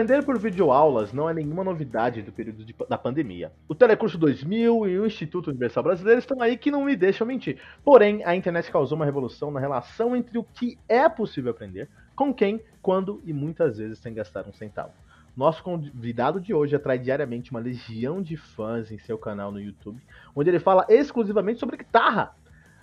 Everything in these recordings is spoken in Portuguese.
Aprender por videoaulas não é nenhuma novidade do período de, da pandemia. O Telecurso 2000 e o Instituto Universal Brasileiro estão aí que não me deixam mentir. Porém, a internet causou uma revolução na relação entre o que é possível aprender, com quem, quando e muitas vezes sem gastar um centavo. Nosso convidado de hoje atrai diariamente uma legião de fãs em seu canal no YouTube, onde ele fala exclusivamente sobre guitarra.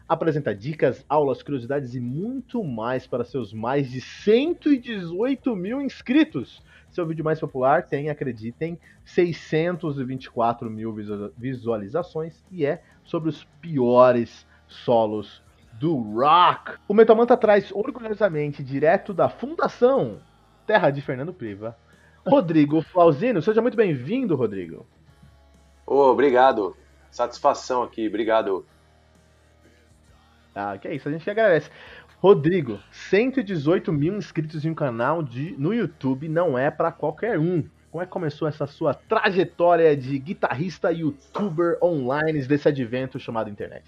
Apresenta dicas, aulas, curiosidades e muito mais para seus mais de 118 mil inscritos. Seu vídeo mais popular tem, acreditem, 624 mil visualizações e é sobre os piores solos do rock. O Metamanta traz orgulhosamente direto da Fundação Terra de Fernando Priva, Rodrigo Flauzino. Seja muito bem-vindo, Rodrigo. Oh, obrigado. Satisfação aqui, obrigado. Ah, que é isso, a gente agradece. Rodrigo, 118 mil inscritos em um canal de, no YouTube não é para qualquer um. Como é que começou essa sua trajetória de guitarrista youtuber online desse advento chamado internet?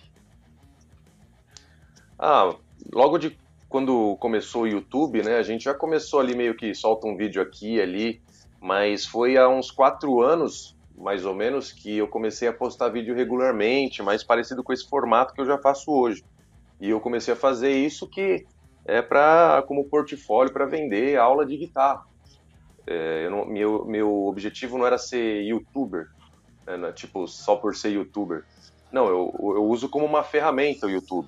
Ah, logo de quando começou o YouTube, né? A gente já começou ali meio que solta um vídeo aqui e ali, mas foi há uns quatro anos, mais ou menos, que eu comecei a postar vídeo regularmente, mais parecido com esse formato que eu já faço hoje. E eu comecei a fazer isso que é para como portfólio para vender aula de guitarra. É, não, meu, meu objetivo não era ser youtuber, né, tipo só por ser youtuber. Não, eu, eu uso como uma ferramenta o YouTube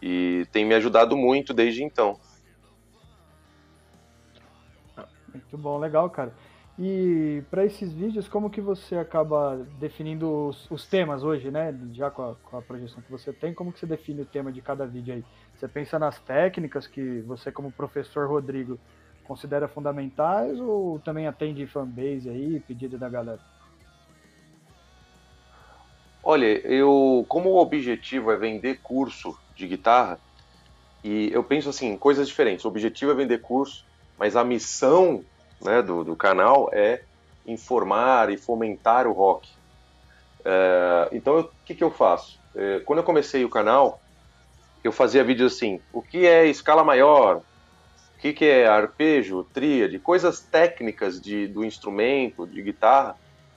e tem me ajudado muito desde então. Muito bom, legal, cara. E para esses vídeos, como que você acaba definindo os, os temas hoje, né? Já com a, com a, projeção que você tem, como que você define o tema de cada vídeo aí? Você pensa nas técnicas que você, como professor Rodrigo, considera fundamentais ou também atende fanbase aí, pedido da galera? Olha, eu como o objetivo é vender curso de guitarra, e eu penso assim, coisas diferentes. O objetivo é vender curso, mas a missão né, do, do canal é informar e fomentar o rock. É, então, o que, que eu faço? É, quando eu comecei o canal, eu fazia vídeos assim: o que é escala maior? O que, que é arpejo, tríade? Coisas técnicas de, do instrumento, de guitarra,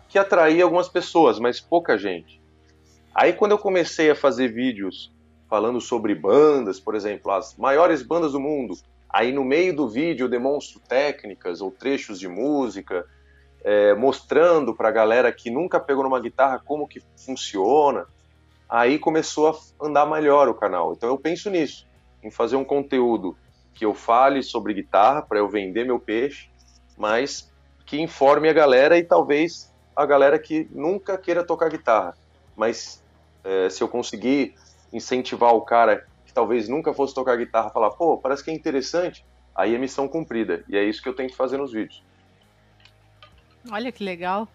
que atraía algumas pessoas, mas pouca gente. Aí, quando eu comecei a fazer vídeos falando sobre bandas, por exemplo, as maiores bandas do mundo, Aí no meio do vídeo eu demonstro técnicas ou trechos de música, é, mostrando para a galera que nunca pegou numa guitarra como que funciona. Aí começou a andar melhor o canal. Então eu penso nisso, em fazer um conteúdo que eu fale sobre guitarra para eu vender meu peixe, mas que informe a galera e talvez a galera que nunca queira tocar guitarra. Mas é, se eu conseguir incentivar o cara talvez nunca fosse tocar guitarra falar, pô, parece que é interessante, aí é missão cumprida. E é isso que eu tento fazer nos vídeos. Olha que legal.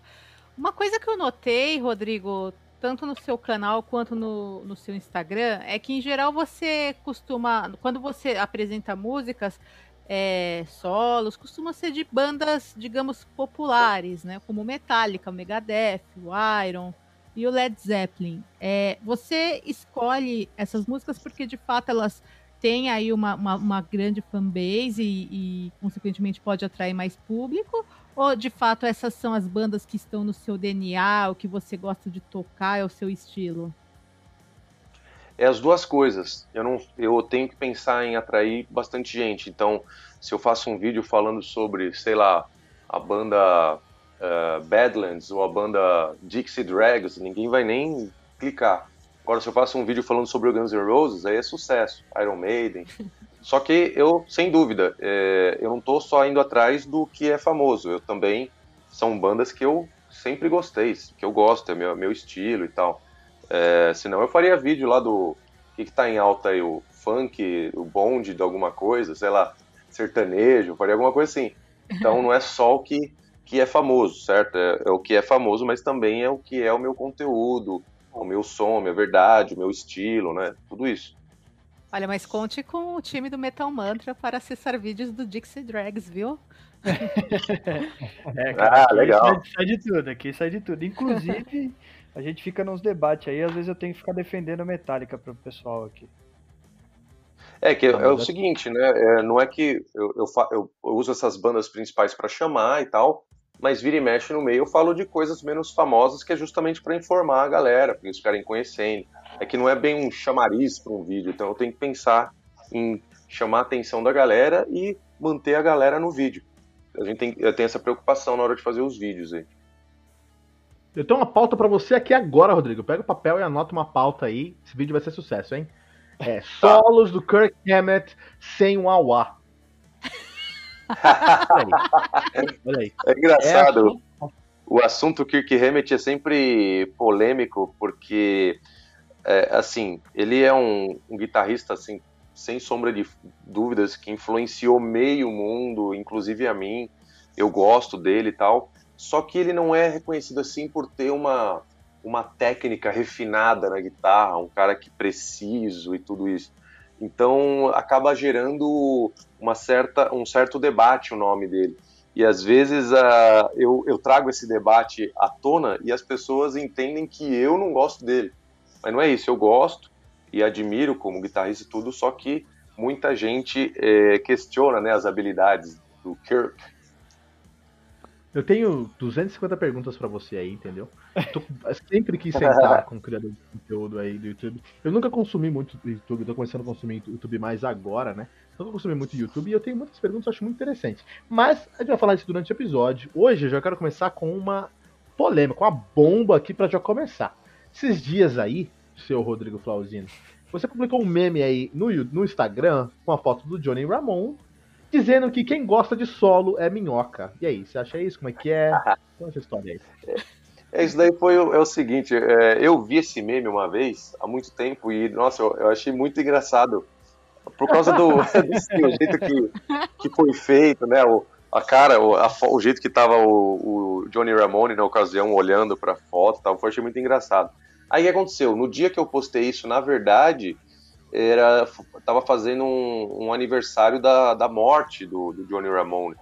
Uma coisa que eu notei, Rodrigo, tanto no seu canal quanto no, no seu Instagram, é que em geral você costuma, quando você apresenta músicas, é, solos, costuma ser de bandas, digamos, populares, né? Como Metallica, Megadeth, o Iron e o Led Zeppelin. É, você escolhe essas músicas porque de fato elas têm aí uma, uma, uma grande fanbase e, e, consequentemente, pode atrair mais público? Ou de fato essas são as bandas que estão no seu DNA, o que você gosta de tocar, é o seu estilo? É as duas coisas. Eu não, eu tenho que pensar em atrair bastante gente. Então, se eu faço um vídeo falando sobre, sei lá, a banda uh, Badlands ou a banda Dixie Drags, ninguém vai nem clicar. Agora, se eu faço um vídeo falando sobre o Guns N' Roses, aí é sucesso. Iron Maiden. Só que eu, sem dúvida, é, eu não estou só indo atrás do que é famoso. Eu também são bandas que eu sempre gostei, que eu gosto, é meu, meu estilo e tal. É, senão eu faria vídeo lá do que, que tá em alta aí, o funk, o bonde de alguma coisa, sei lá, sertanejo, faria alguma coisa assim. Então não é só o que que é famoso, certo? É, é, o que é famoso, mas também é o que é o meu conteúdo, o meu som, a minha verdade, o meu estilo, né? Tudo isso. Olha, mas conte com o time do Metal Mantra para acessar vídeos do Dixie Drags, viu? é, cara, ah, legal. Sai, sai, de tudo, aqui sai de tudo. Inclusive, a gente fica nos debates aí, às vezes eu tenho que ficar defendendo a Metallica pro pessoal aqui. É que é, é o seguinte, né? É, não é que eu, eu, eu, eu uso essas bandas principais para chamar e tal, mas vira e mexe no meio eu falo de coisas menos famosas que é justamente para informar a galera, para eles ficarem conhecendo. É que não é bem um chamariz para um vídeo, então eu tenho que pensar em chamar a atenção da galera e manter a galera no vídeo. A gente tem, eu tenho essa preocupação na hora de fazer os vídeos aí. Eu tenho uma pauta para você aqui agora, Rodrigo. Pega o papel e anota uma pauta aí. Esse vídeo vai ser sucesso, hein? É, solos do Kirk Hammett sem o Awa. Olha aí. É engraçado. É o assunto Kirk Hammett é sempre polêmico, porque, é, assim, ele é um, um, guitarrista, assim, sem sombra de dúvidas, que influenciou meio mundo, inclusive a mim. Eu gosto dele e tal. Só que ele não é reconhecido assim por ter uma, uma técnica refinada na guitarra, um cara que preciso e tudo isso. Então acaba gerando uma certa, um certo debate o nome dele. E às vezes uh, eu, eu trago esse debate à tona e as pessoas entendem que eu não gosto dele. Mas não é isso, eu gosto e admiro como guitarrista e tudo, só que muita gente é, questiona né, as habilidades do Kirk eu tenho 250 perguntas para você aí, entendeu? Tô, sempre quis sentar com o criador de conteúdo aí do YouTube. Eu nunca consumi muito YouTube, tô começando a consumir YouTube mais agora, né? Nunca consumi muito YouTube e eu tenho muitas perguntas que eu acho muito interessantes. Mas a gente vai falar isso durante o episódio. Hoje eu já quero começar com uma polêmica, uma bomba aqui para já começar. Esses dias aí, seu Rodrigo Flauzino, você publicou um meme aí no, no Instagram com a foto do Johnny Ramon dizendo que quem gosta de solo é minhoca. E aí, você acha isso? Como é que é? Qual é essa história aí? É, isso daí foi o, é o seguinte, é, eu vi esse meme uma vez, há muito tempo, e, nossa, eu, eu achei muito engraçado, por causa do, do jeito que, que foi feito, né, o, a cara, o, a, o jeito que tava o, o, Johnny Ramone na ocasião olhando pra foto e tal, foi, achei muito engraçado. Aí o que aconteceu? No dia que eu postei isso, na verdade, era estava fazendo um, um, aniversário da, da morte do, do, Johnny Ramone.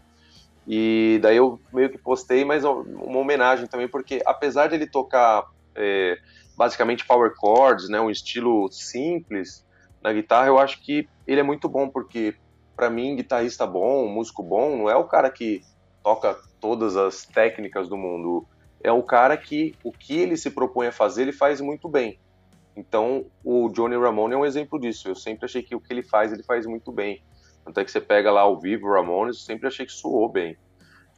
E daí eu meio que postei, mas uma homenagem também, porque apesar de ele tocar é, basicamente power chords, né, um estilo simples na guitarra, eu acho que ele é muito bom, porque para mim, guitarrista bom, músico bom, não é o cara que toca todas as técnicas do mundo, é o cara que o que ele se propõe a fazer, ele faz muito bem. Então, o Johnny Ramone é um exemplo disso. Eu sempre achei que o que ele faz, ele faz muito bem. Tanto é que você pega lá ao vivo o Ramones, eu sempre achei que soou bem.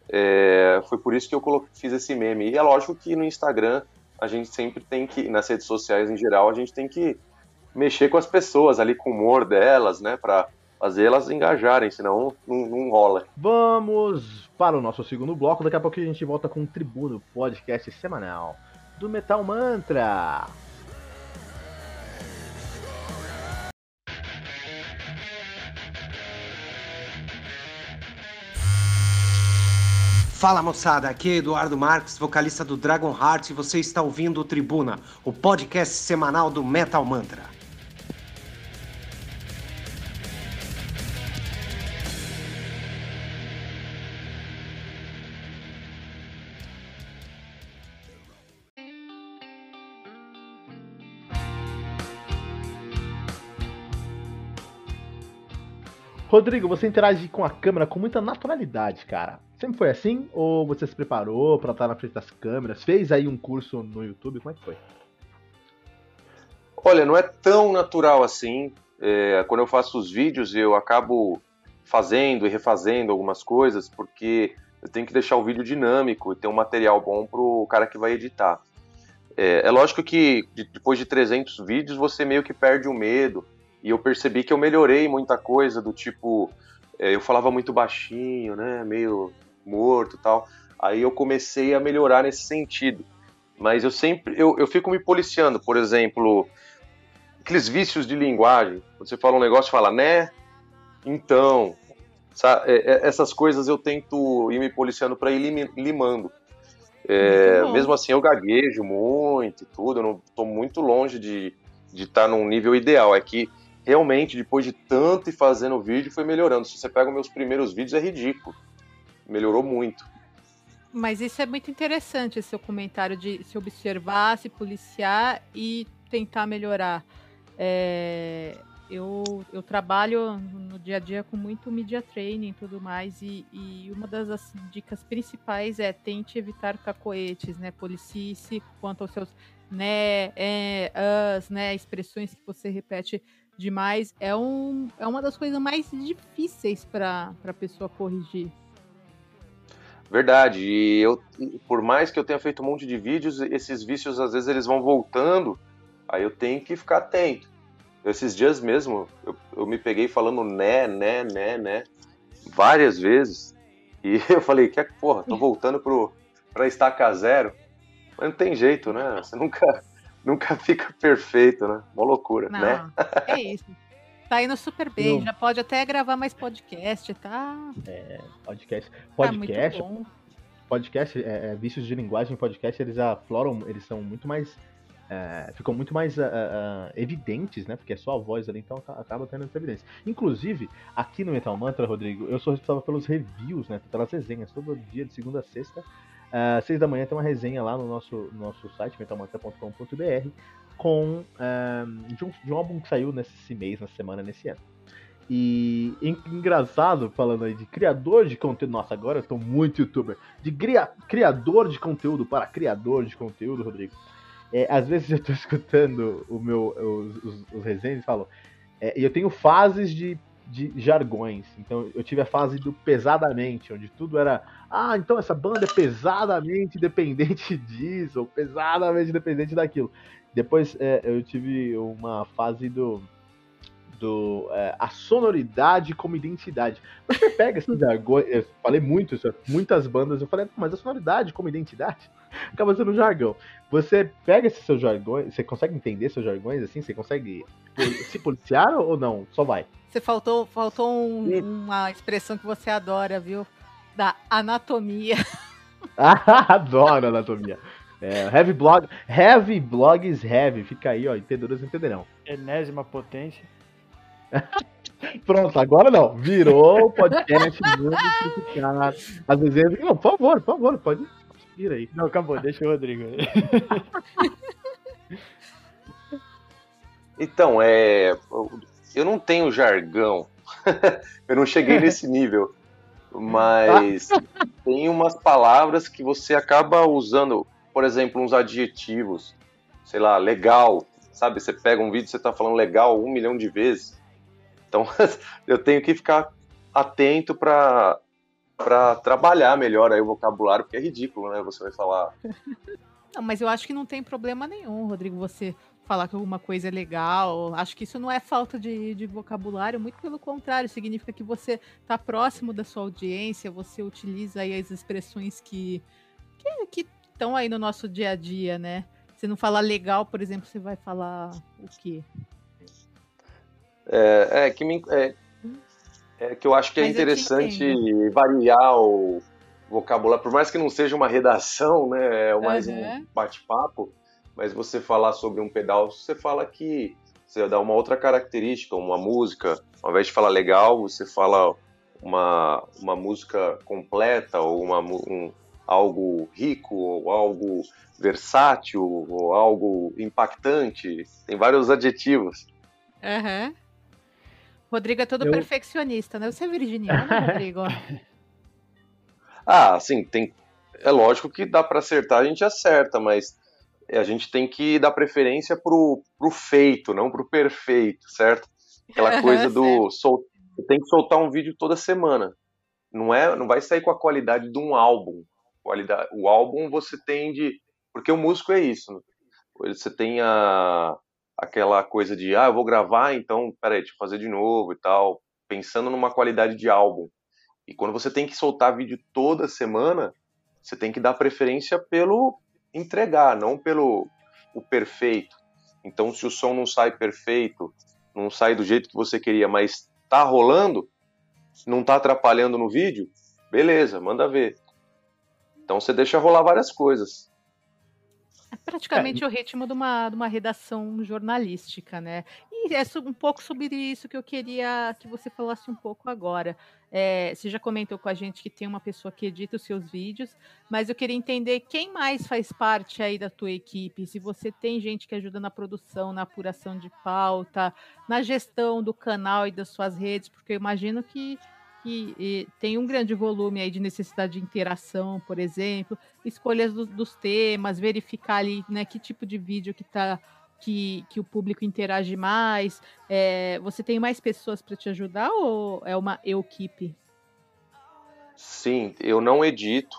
É, foi por isso que eu coloquei, fiz esse meme. E é lógico que no Instagram, a gente sempre tem que, nas redes sociais em geral, a gente tem que mexer com as pessoas ali, com o humor delas, né, para fazer elas engajarem, senão não, não rola. Vamos para o nosso segundo bloco. Daqui a pouco a gente volta com o Tribuno, podcast semanal do Metal Mantra. Fala moçada, aqui é Eduardo Marques, vocalista do Dragon Heart, e você está ouvindo o Tribuna, o podcast semanal do Metal Mantra. Rodrigo, você interage com a câmera com muita naturalidade, cara. Sempre foi assim? Ou você se preparou para estar na frente das câmeras? Fez aí um curso no YouTube? Como é que foi? Olha, não é tão natural assim. É, quando eu faço os vídeos, eu acabo fazendo e refazendo algumas coisas, porque eu tenho que deixar o vídeo dinâmico e ter um material bom para o cara que vai editar. É, é lógico que depois de 300 vídeos você meio que perde o medo e eu percebi que eu melhorei muita coisa, do tipo, é, eu falava muito baixinho, né, meio morto tal. Aí eu comecei a melhorar nesse sentido. Mas eu sempre, eu, eu fico me policiando, por exemplo, aqueles vícios de linguagem. Você fala um negócio fala, né, então? É, é, essas coisas eu tento ir me policiando para ir limando. É, mesmo assim, eu gaguejo muito e tudo, eu não estou muito longe de estar tá num nível ideal. É que realmente, depois de tanto e fazendo vídeo, foi melhorando. Se você pega os meus primeiros vídeos, é ridículo. Melhorou muito. Mas isso é muito interessante, esse seu comentário de se observar, se policiar e tentar melhorar. É, eu, eu trabalho no dia a dia com muito media training e tudo mais, e, e uma das assim, dicas principais é tente evitar cacoetes, né? Policie-se quanto aos seus né, é, as, né, expressões que você repete demais. É, um, é uma das coisas mais difíceis para a pessoa corrigir. Verdade. E eu, por mais que eu tenha feito um monte de vídeos, esses vícios às vezes eles vão voltando, aí eu tenho que ficar atento. Esses dias mesmo, eu, eu me peguei falando né, né, né, né, várias vezes. E eu falei, que porra, tô voltando pro, pra estaca zero. Mas não tem jeito, né? Você nunca, nunca fica perfeito, né? Uma loucura, não, né? É isso. Tá indo super bem, já pode até gravar mais podcast, tá? É, podcast. Podcast. Tá podcast, é, é, vícios de linguagem podcast, eles afloram, eles são muito mais é, ficam muito mais uh, uh, evidentes, né? Porque é só a voz ali, então acaba tendo essa evidência. Inclusive, aqui no Metal Mantra, Rodrigo, eu sou responsável pelos reviews, né? Pelas resenhas, todo dia, de segunda a sexta. Uh, seis da manhã tem uma resenha lá no nosso, no nosso site, metalmantra.com.br, com uh, de, um, de um álbum que saiu nesse mês, na semana, nesse ano. E engraçado, falando aí de criador de conteúdo. Nossa, agora eu tô muito youtuber. De criador de conteúdo para criador de conteúdo, Rodrigo. É, às vezes eu tô escutando o meu, os, os, os e falo. É, eu tenho fases de, de jargões. Então eu tive a fase do pesadamente, onde tudo era. Ah, então essa banda é pesadamente dependente disso, ou pesadamente dependente daquilo. Depois é, eu tive uma fase do do é, a sonoridade como identidade. Você pega esses jargões, eu falei muito isso, muitas bandas, eu falei, mas a sonoridade como identidade acaba sendo um jargão. Você pega esses seus jargões, você consegue entender seus jargões assim? Você consegue se policiar ou não? Só vai. Você faltou, faltou um, uma expressão que você adora, viu? Da anatomia. Adoro anatomia. É, heavy blog, heavy blogs heavy, fica aí, ó, entendedores entenderão. Enésima potência. Pronto, agora não. Virou o podcast muito criticado. Às vezes, não, por favor, por favor, pode ir aí. Não, acabou, deixa o Rodrigo aí. Então, é. Eu não tenho jargão. eu não cheguei nesse nível. Mas tem umas palavras que você acaba usando, por exemplo, uns adjetivos. Sei lá, legal. Sabe? Você pega um vídeo e você tá falando legal um milhão de vezes. Então eu tenho que ficar atento para para trabalhar melhor aí o vocabulário, porque é ridículo, né? Você vai falar. Não, mas eu acho que não tem problema nenhum, Rodrigo, você falar que alguma coisa é legal. Acho que isso não é falta de, de vocabulário, muito pelo contrário, significa que você está próximo da sua audiência, você utiliza aí as expressões que que estão aí no nosso dia a dia, né? Se não falar legal, por exemplo, você vai falar o quê? É, é que, me, é, é, que eu acho que é Mas interessante variar o vocabulário, por mais que não seja uma redação, né, é mais uhum. um bate-papo, mas você falar sobre um pedal, você fala que você dá uma outra característica, uma música, ao invés de falar legal, você fala uma, uma música completa ou uma, um, algo rico, ou algo versátil, ou algo impactante. Tem vários adjetivos. Uhum. Rodrigo é todo eu... perfeccionista, né? Você é virginiano, Rodrigo? ah, sim, tem. É lógico que dá para acertar, a gente acerta, mas a gente tem que dar preferência pro, pro feito, não pro perfeito, certo? Aquela coisa do sol... você tem que soltar um vídeo toda semana. Não é, não vai sair com a qualidade de um álbum. Qualidade, o álbum você tem de, porque o músico é isso. Você tem a aquela coisa de, ah, eu vou gravar, então, peraí, deixa eu fazer de novo e tal, pensando numa qualidade de álbum. E quando você tem que soltar vídeo toda semana, você tem que dar preferência pelo entregar, não pelo o perfeito. Então, se o som não sai perfeito, não sai do jeito que você queria, mas tá rolando, não tá atrapalhando no vídeo, beleza, manda ver. Então você deixa rolar várias coisas. É praticamente é. o ritmo de uma, de uma redação jornalística, né? E é um pouco sobre isso que eu queria que você falasse um pouco agora. É, você já comentou com a gente que tem uma pessoa que edita os seus vídeos, mas eu queria entender quem mais faz parte aí da tua equipe. Se você tem gente que ajuda na produção, na apuração de pauta, na gestão do canal e das suas redes, porque eu imagino que que e, tem um grande volume aí de necessidade de interação, por exemplo, escolhas do, dos temas, verificar ali né, que tipo de vídeo que tá que, que o público interage mais. É, você tem mais pessoas para te ajudar ou é uma equipe? Sim, eu não edito,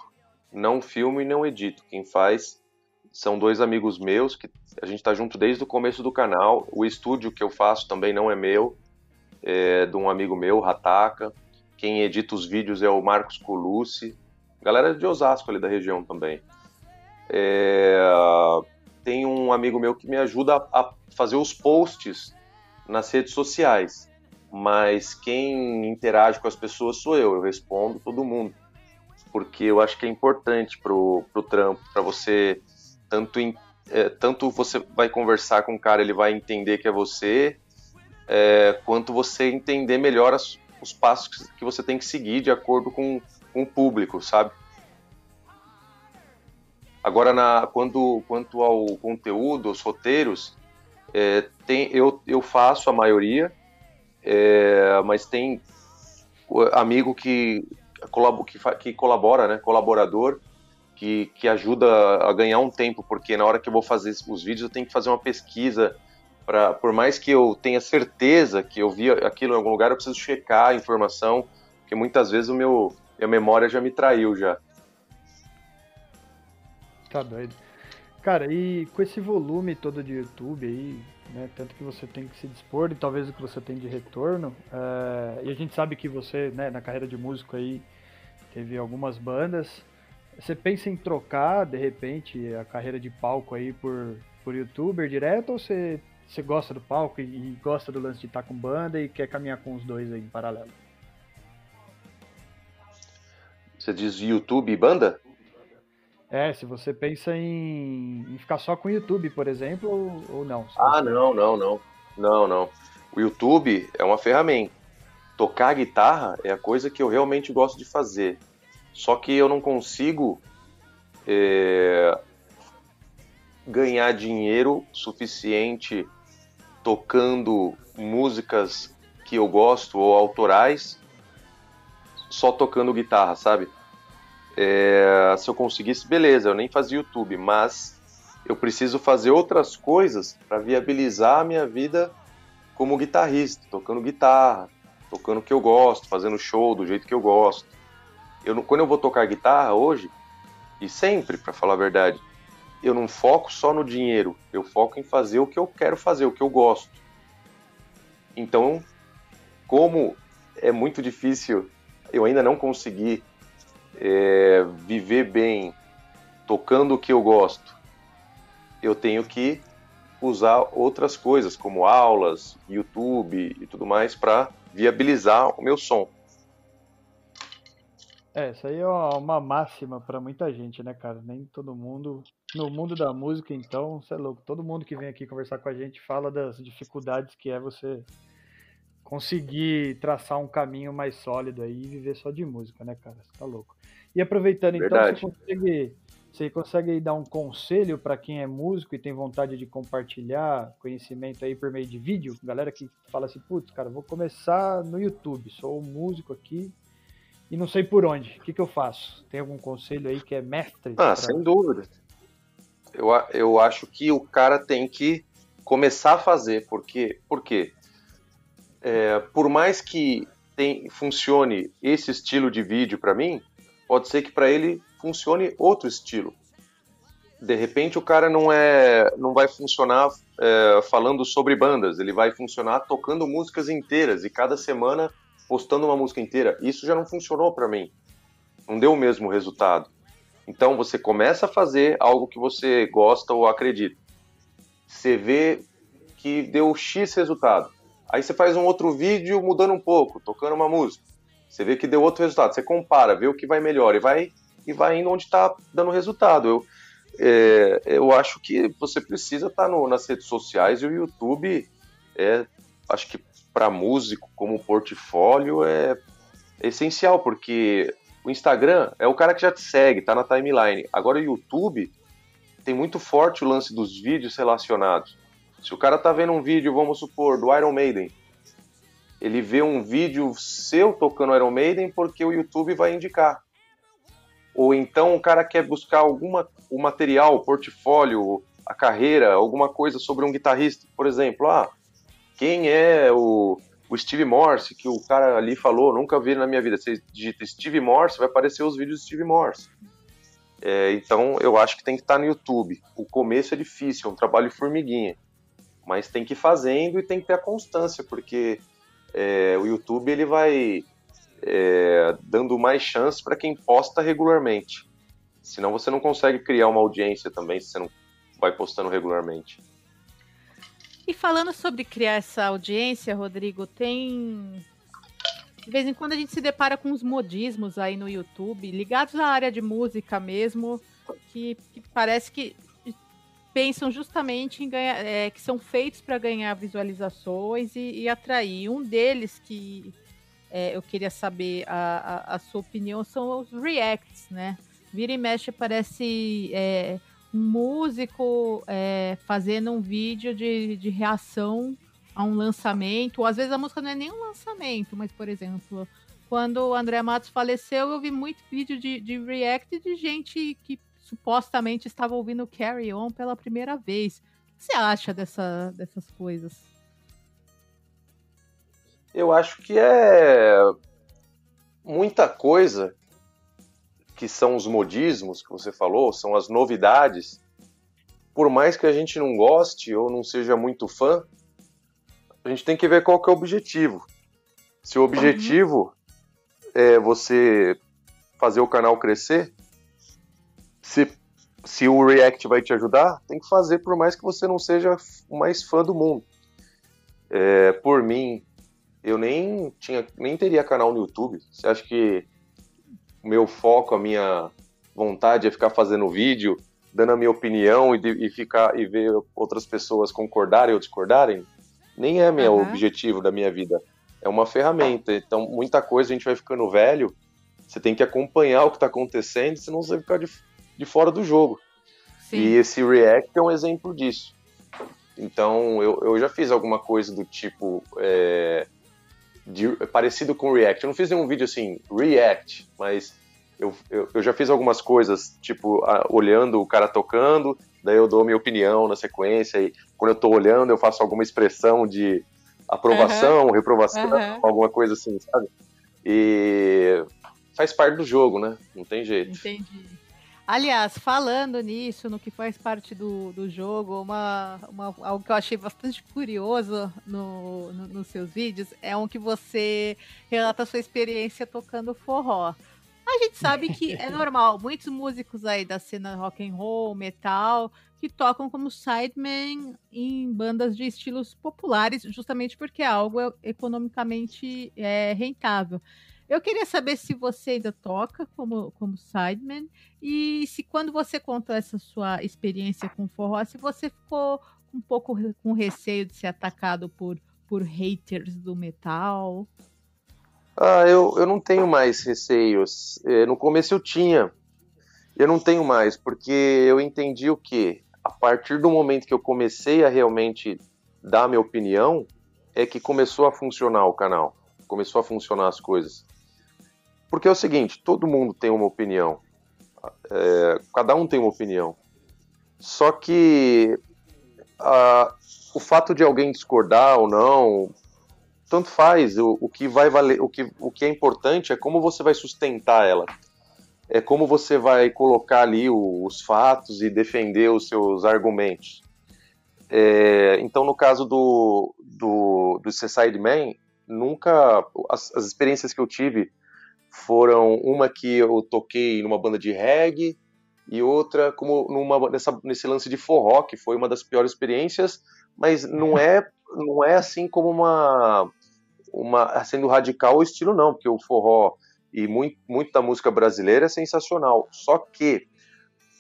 não filmo e não edito. Quem faz são dois amigos meus que a gente está junto desde o começo do canal. O estúdio que eu faço também não é meu, é de um amigo meu, Rataka. Quem edita os vídeos é o Marcos Colucci, galera de Osasco ali da região também. É, tem um amigo meu que me ajuda a fazer os posts nas redes sociais, mas quem interage com as pessoas sou eu, eu respondo todo mundo, porque eu acho que é importante pro, pro trampo, para você tanto é, tanto você vai conversar com o cara, ele vai entender que é você, é, quanto você entender melhor as, os passos que você tem que seguir de acordo com, com o público, sabe? Agora, na, quando, quanto ao conteúdo, aos roteiros, é, tem, eu, eu faço a maioria, é, mas tem amigo que, que, que colabora, né, colaborador, que, que ajuda a ganhar um tempo, porque na hora que eu vou fazer os vídeos eu tenho que fazer uma pesquisa Pra, por mais que eu tenha certeza que eu vi aquilo em algum lugar, eu preciso checar a informação, porque muitas vezes o meu minha memória já me traiu já. Tá doido. Cara, e com esse volume todo de YouTube aí, né, tanto que você tem que se dispor e talvez o que você tem de retorno, é, e a gente sabe que você, né, na carreira de músico aí, teve algumas bandas, você pensa em trocar, de repente, a carreira de palco aí por, por youtuber direto, ou você você gosta do palco e, gosta do lance de estar com banda e quer caminhar com os dois aí em paralelo? Você diz YouTube e banda? É, se você pensa em, em ficar só com o YouTube, por exemplo, ou, ou não? Ah, não, não, não. Não, não. O YouTube é uma ferramenta. Tocar guitarra é a coisa que eu realmente gosto de fazer. Só que eu não consigo é, ganhar dinheiro suficiente tocando músicas que eu gosto ou autorais, só tocando guitarra, sabe? É, se eu conseguisse, beleza, eu nem fazia YouTube, mas eu preciso fazer outras coisas para viabilizar a minha vida como guitarrista, tocando guitarra, tocando o que eu gosto, fazendo show do jeito que eu gosto. Eu, quando eu vou tocar guitarra hoje, e sempre, para falar a verdade, eu não foco só no dinheiro, eu foco em fazer o que eu quero fazer, o que eu gosto. Então, como é muito difícil, eu ainda não consegui é, viver bem tocando o que eu gosto, eu tenho que usar outras coisas, como aulas, YouTube e tudo mais, para viabilizar o meu som. É, isso aí é uma máxima para muita gente, né, cara? Nem todo mundo. No mundo da música, então, você é louco. Todo mundo que vem aqui conversar com a gente fala das dificuldades que é você conseguir traçar um caminho mais sólido aí e viver só de música, né, cara? Você tá louco. E aproveitando, Verdade. então, você consegue, você consegue dar um conselho para quem é músico e tem vontade de compartilhar conhecimento aí por meio de vídeo? Galera que fala assim, putz, cara, vou começar no YouTube, sou um músico aqui, e não sei por onde. O que, que eu faço? Tem algum conselho aí que é mestre? Ah, pra... sem dúvida. Eu, eu acho que o cara tem que começar a fazer, porque, porque é, por mais que tem, funcione esse estilo de vídeo para mim, pode ser que para ele funcione outro estilo. De repente o cara não é, não vai funcionar é, falando sobre bandas, ele vai funcionar tocando músicas inteiras e cada semana postando uma música inteira. Isso já não funcionou para mim. Não deu o mesmo resultado. Então você começa a fazer algo que você gosta ou acredita. Você vê que deu X resultado. Aí você faz um outro vídeo mudando um pouco, tocando uma música. Você vê que deu outro resultado. Você compara, vê o que vai melhor e vai, e vai indo onde está dando resultado. Eu, é, eu acho que você precisa estar tá nas redes sociais e o YouTube é, acho que para músico como portfólio é, é essencial, porque o Instagram é o cara que já te segue, tá na timeline. Agora o YouTube tem muito forte o lance dos vídeos relacionados. Se o cara tá vendo um vídeo, vamos supor, do Iron Maiden, ele vê um vídeo seu tocando Iron Maiden porque o YouTube vai indicar. Ou então o cara quer buscar alguma o material, o portfólio, a carreira, alguma coisa sobre um guitarrista, por exemplo, ah, quem é o, o Steve Morse, que o cara ali falou, nunca vi na minha vida. Você digita Steve Morse, vai aparecer os vídeos do Steve Morse. É, então eu acho que tem que estar no YouTube. O começo é difícil, é um trabalho formiguinha. Mas tem que ir fazendo e tem que ter a constância, porque é, o YouTube ele vai é, dando mais chance para quem posta regularmente. Senão você não consegue criar uma audiência também se você não vai postando regularmente. E falando sobre criar essa audiência, Rodrigo, tem. De vez em quando a gente se depara com uns modismos aí no YouTube, ligados à área de música mesmo, que, que parece que pensam justamente em ganhar, é, que são feitos para ganhar visualizações e, e, atrair. Um deles que é, eu queria saber a, a, a, sua opinião são os reacts, né? Vira e mexe parece é, um músico é, fazendo um vídeo de, de reação a um lançamento, ou às vezes a música não é nem um lançamento, mas, por exemplo, quando o André Matos faleceu, eu vi muito vídeo de, de react de gente que supostamente estava ouvindo Carry On pela primeira vez. O que você acha dessa, dessas coisas? Eu acho que é muita coisa que são os modismos que você falou, são as novidades. Por mais que a gente não goste ou não seja muito fã, a gente tem que ver qual que é o objetivo. Se o objetivo uhum. é você fazer o canal crescer, se, se o React vai te ajudar, tem que fazer por mais que você não seja o mais fã do mundo. É, por mim, eu nem tinha, nem teria canal no YouTube. Você acha que o meu foco, a minha vontade é ficar fazendo vídeo, dando a minha opinião e, e ficar e ver outras pessoas concordarem ou discordarem? Nem é meu uhum. objetivo da minha vida. É uma ferramenta. Então, muita coisa a gente vai ficando velho. Você tem que acompanhar o que está acontecendo, senão você vai ficar de, de fora do jogo. Sim. E esse React é um exemplo disso. Então, eu, eu já fiz alguma coisa do tipo. É, de, parecido com React. Eu não fiz nenhum vídeo assim, React, mas eu, eu, eu já fiz algumas coisas, tipo, a, olhando o cara tocando, daí eu dou minha opinião na sequência, e quando eu tô olhando, eu faço alguma expressão de aprovação, uhum. reprovação, uhum. alguma coisa assim, sabe? E faz parte do jogo, né? Não tem jeito. Entendi. Aliás, falando nisso, no que faz parte do, do jogo, uma, uma, algo que eu achei bastante curioso no, no, nos seus vídeos é um que você relata a sua experiência tocando forró. A gente sabe que é normal, muitos músicos aí da cena rock and roll, metal, que tocam como sideman em bandas de estilos populares, justamente porque é algo economicamente é, rentável. Eu queria saber se você ainda toca como, como sideman e se quando você contou essa sua experiência com forró, se você ficou um pouco com receio de ser atacado por, por haters do metal. Ah, eu, eu não tenho mais receios. É, no começo eu tinha. Eu não tenho mais, porque eu entendi o que? A partir do momento que eu comecei a realmente dar minha opinião, é que começou a funcionar o canal. Começou a funcionar as coisas. Porque é o seguinte, todo mundo tem uma opinião. É, cada um tem uma opinião. Só que a, o fato de alguém discordar ou não, tanto faz. O, o, que vai valer, o que, o que é importante é como você vai sustentar ela. É como você vai colocar ali o, os fatos e defender os seus argumentos. É, então, no caso do, do, do Suicide Man, nunca. As, as experiências que eu tive foram uma que eu toquei numa banda de reggae e outra como numa nessa, nesse lance de forró que foi uma das piores experiências mas não é não é assim como uma uma sendo radical o estilo não, porque o forró e muito, música brasileira é sensacional. Só que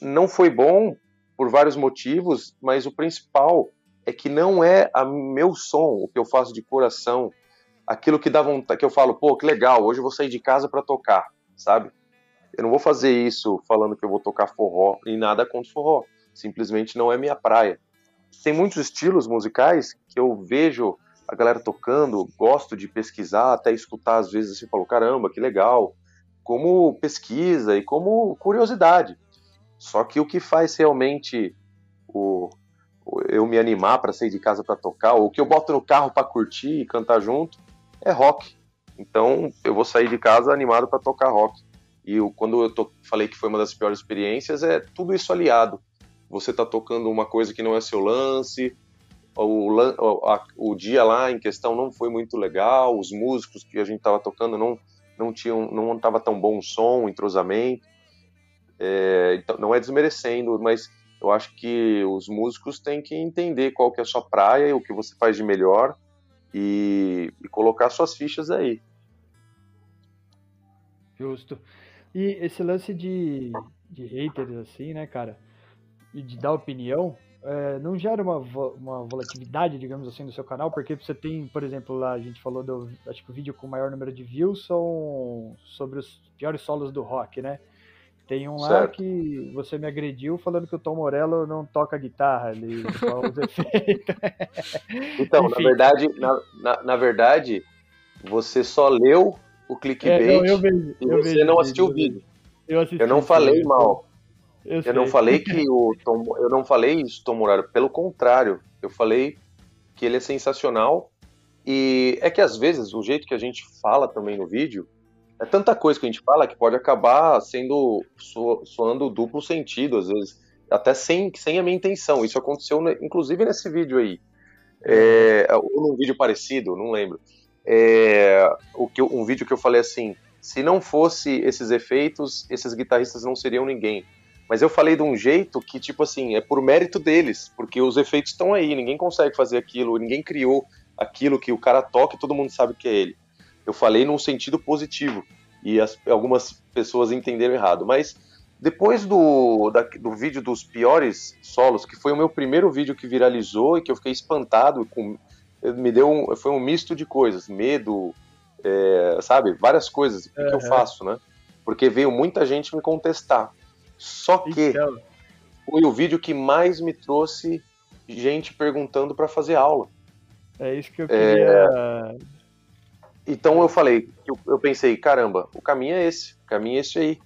não foi bom por vários motivos, mas o principal é que não é a meu som, o que eu faço de coração, aquilo que dá vontade, que eu falo, pô, que legal, hoje eu vou sair de casa para tocar, sabe? Eu não vou fazer isso falando que eu vou tocar forró e nada contra forró. Simplesmente não é minha praia. Tem muitos estilos musicais que eu vejo a galera tocando, gosto de pesquisar, até escutar às vezes assim, falo, caramba, que legal. Como pesquisa e como curiosidade. Só que o que faz realmente o, eu me animar para sair de casa para tocar, ou que eu boto no carro para curtir e cantar junto, é rock. Então eu vou sair de casa animado para tocar rock. E eu, quando eu falei que foi uma das piores experiências, é tudo isso aliado. Você tá tocando uma coisa que não é seu lance, o, a, o dia lá em questão não foi muito legal, os músicos que a gente estava tocando não não tinham não estava tão bom o som, o entrosamento. É, então, não é desmerecendo, mas eu acho que os músicos têm que entender qual que é a sua praia e o que você faz de melhor e, e colocar suas fichas aí. Justo. E esse lance de, de haters, assim, né, cara? E de dar opinião, é, não gera uma, uma volatilidade, digamos assim, no seu canal, porque você tem, por exemplo, lá a gente falou do. Acho que o vídeo com o maior número de views são sobre os piores solos do rock, né? Tem um certo. lá que você me agrediu falando que o Tom Morello não toca guitarra, ele só usa efeito. Então, na verdade, na, na, na, verdade, você só leu o clickbait é, não, eu vejo, e você vejo, não assistiu o vídeo. Eu, assisti, eu não falei mal. Eu, eu não falei que o Tom, eu não falei isso, Tom Muraro. Pelo contrário, eu falei que ele é sensacional e é que às vezes o jeito que a gente fala também no vídeo é tanta coisa que a gente fala que pode acabar sendo so, soando duplo sentido às vezes, até sem, sem a minha intenção. Isso aconteceu inclusive nesse vídeo aí, é, ou num vídeo parecido, não lembro. É, o que um vídeo que eu falei assim, se não fosse esses efeitos, esses guitarristas não seriam ninguém. Mas eu falei de um jeito que, tipo assim, é por mérito deles, porque os efeitos estão aí, ninguém consegue fazer aquilo, ninguém criou aquilo que o cara toca e todo mundo sabe que é ele. Eu falei num sentido positivo e as, algumas pessoas entenderam errado. Mas depois do, da, do vídeo dos piores solos, que foi o meu primeiro vídeo que viralizou e que eu fiquei espantado, com, me deu um, foi um misto de coisas, medo, é, sabe, várias coisas. O que, uhum. que eu faço, né? Porque veio muita gente me contestar. Só que então... foi o vídeo que mais me trouxe gente perguntando para fazer aula. É isso que eu queria. É... Então eu falei, eu, eu, pensei, caramba, o caminho é esse, o caminho é esse aí.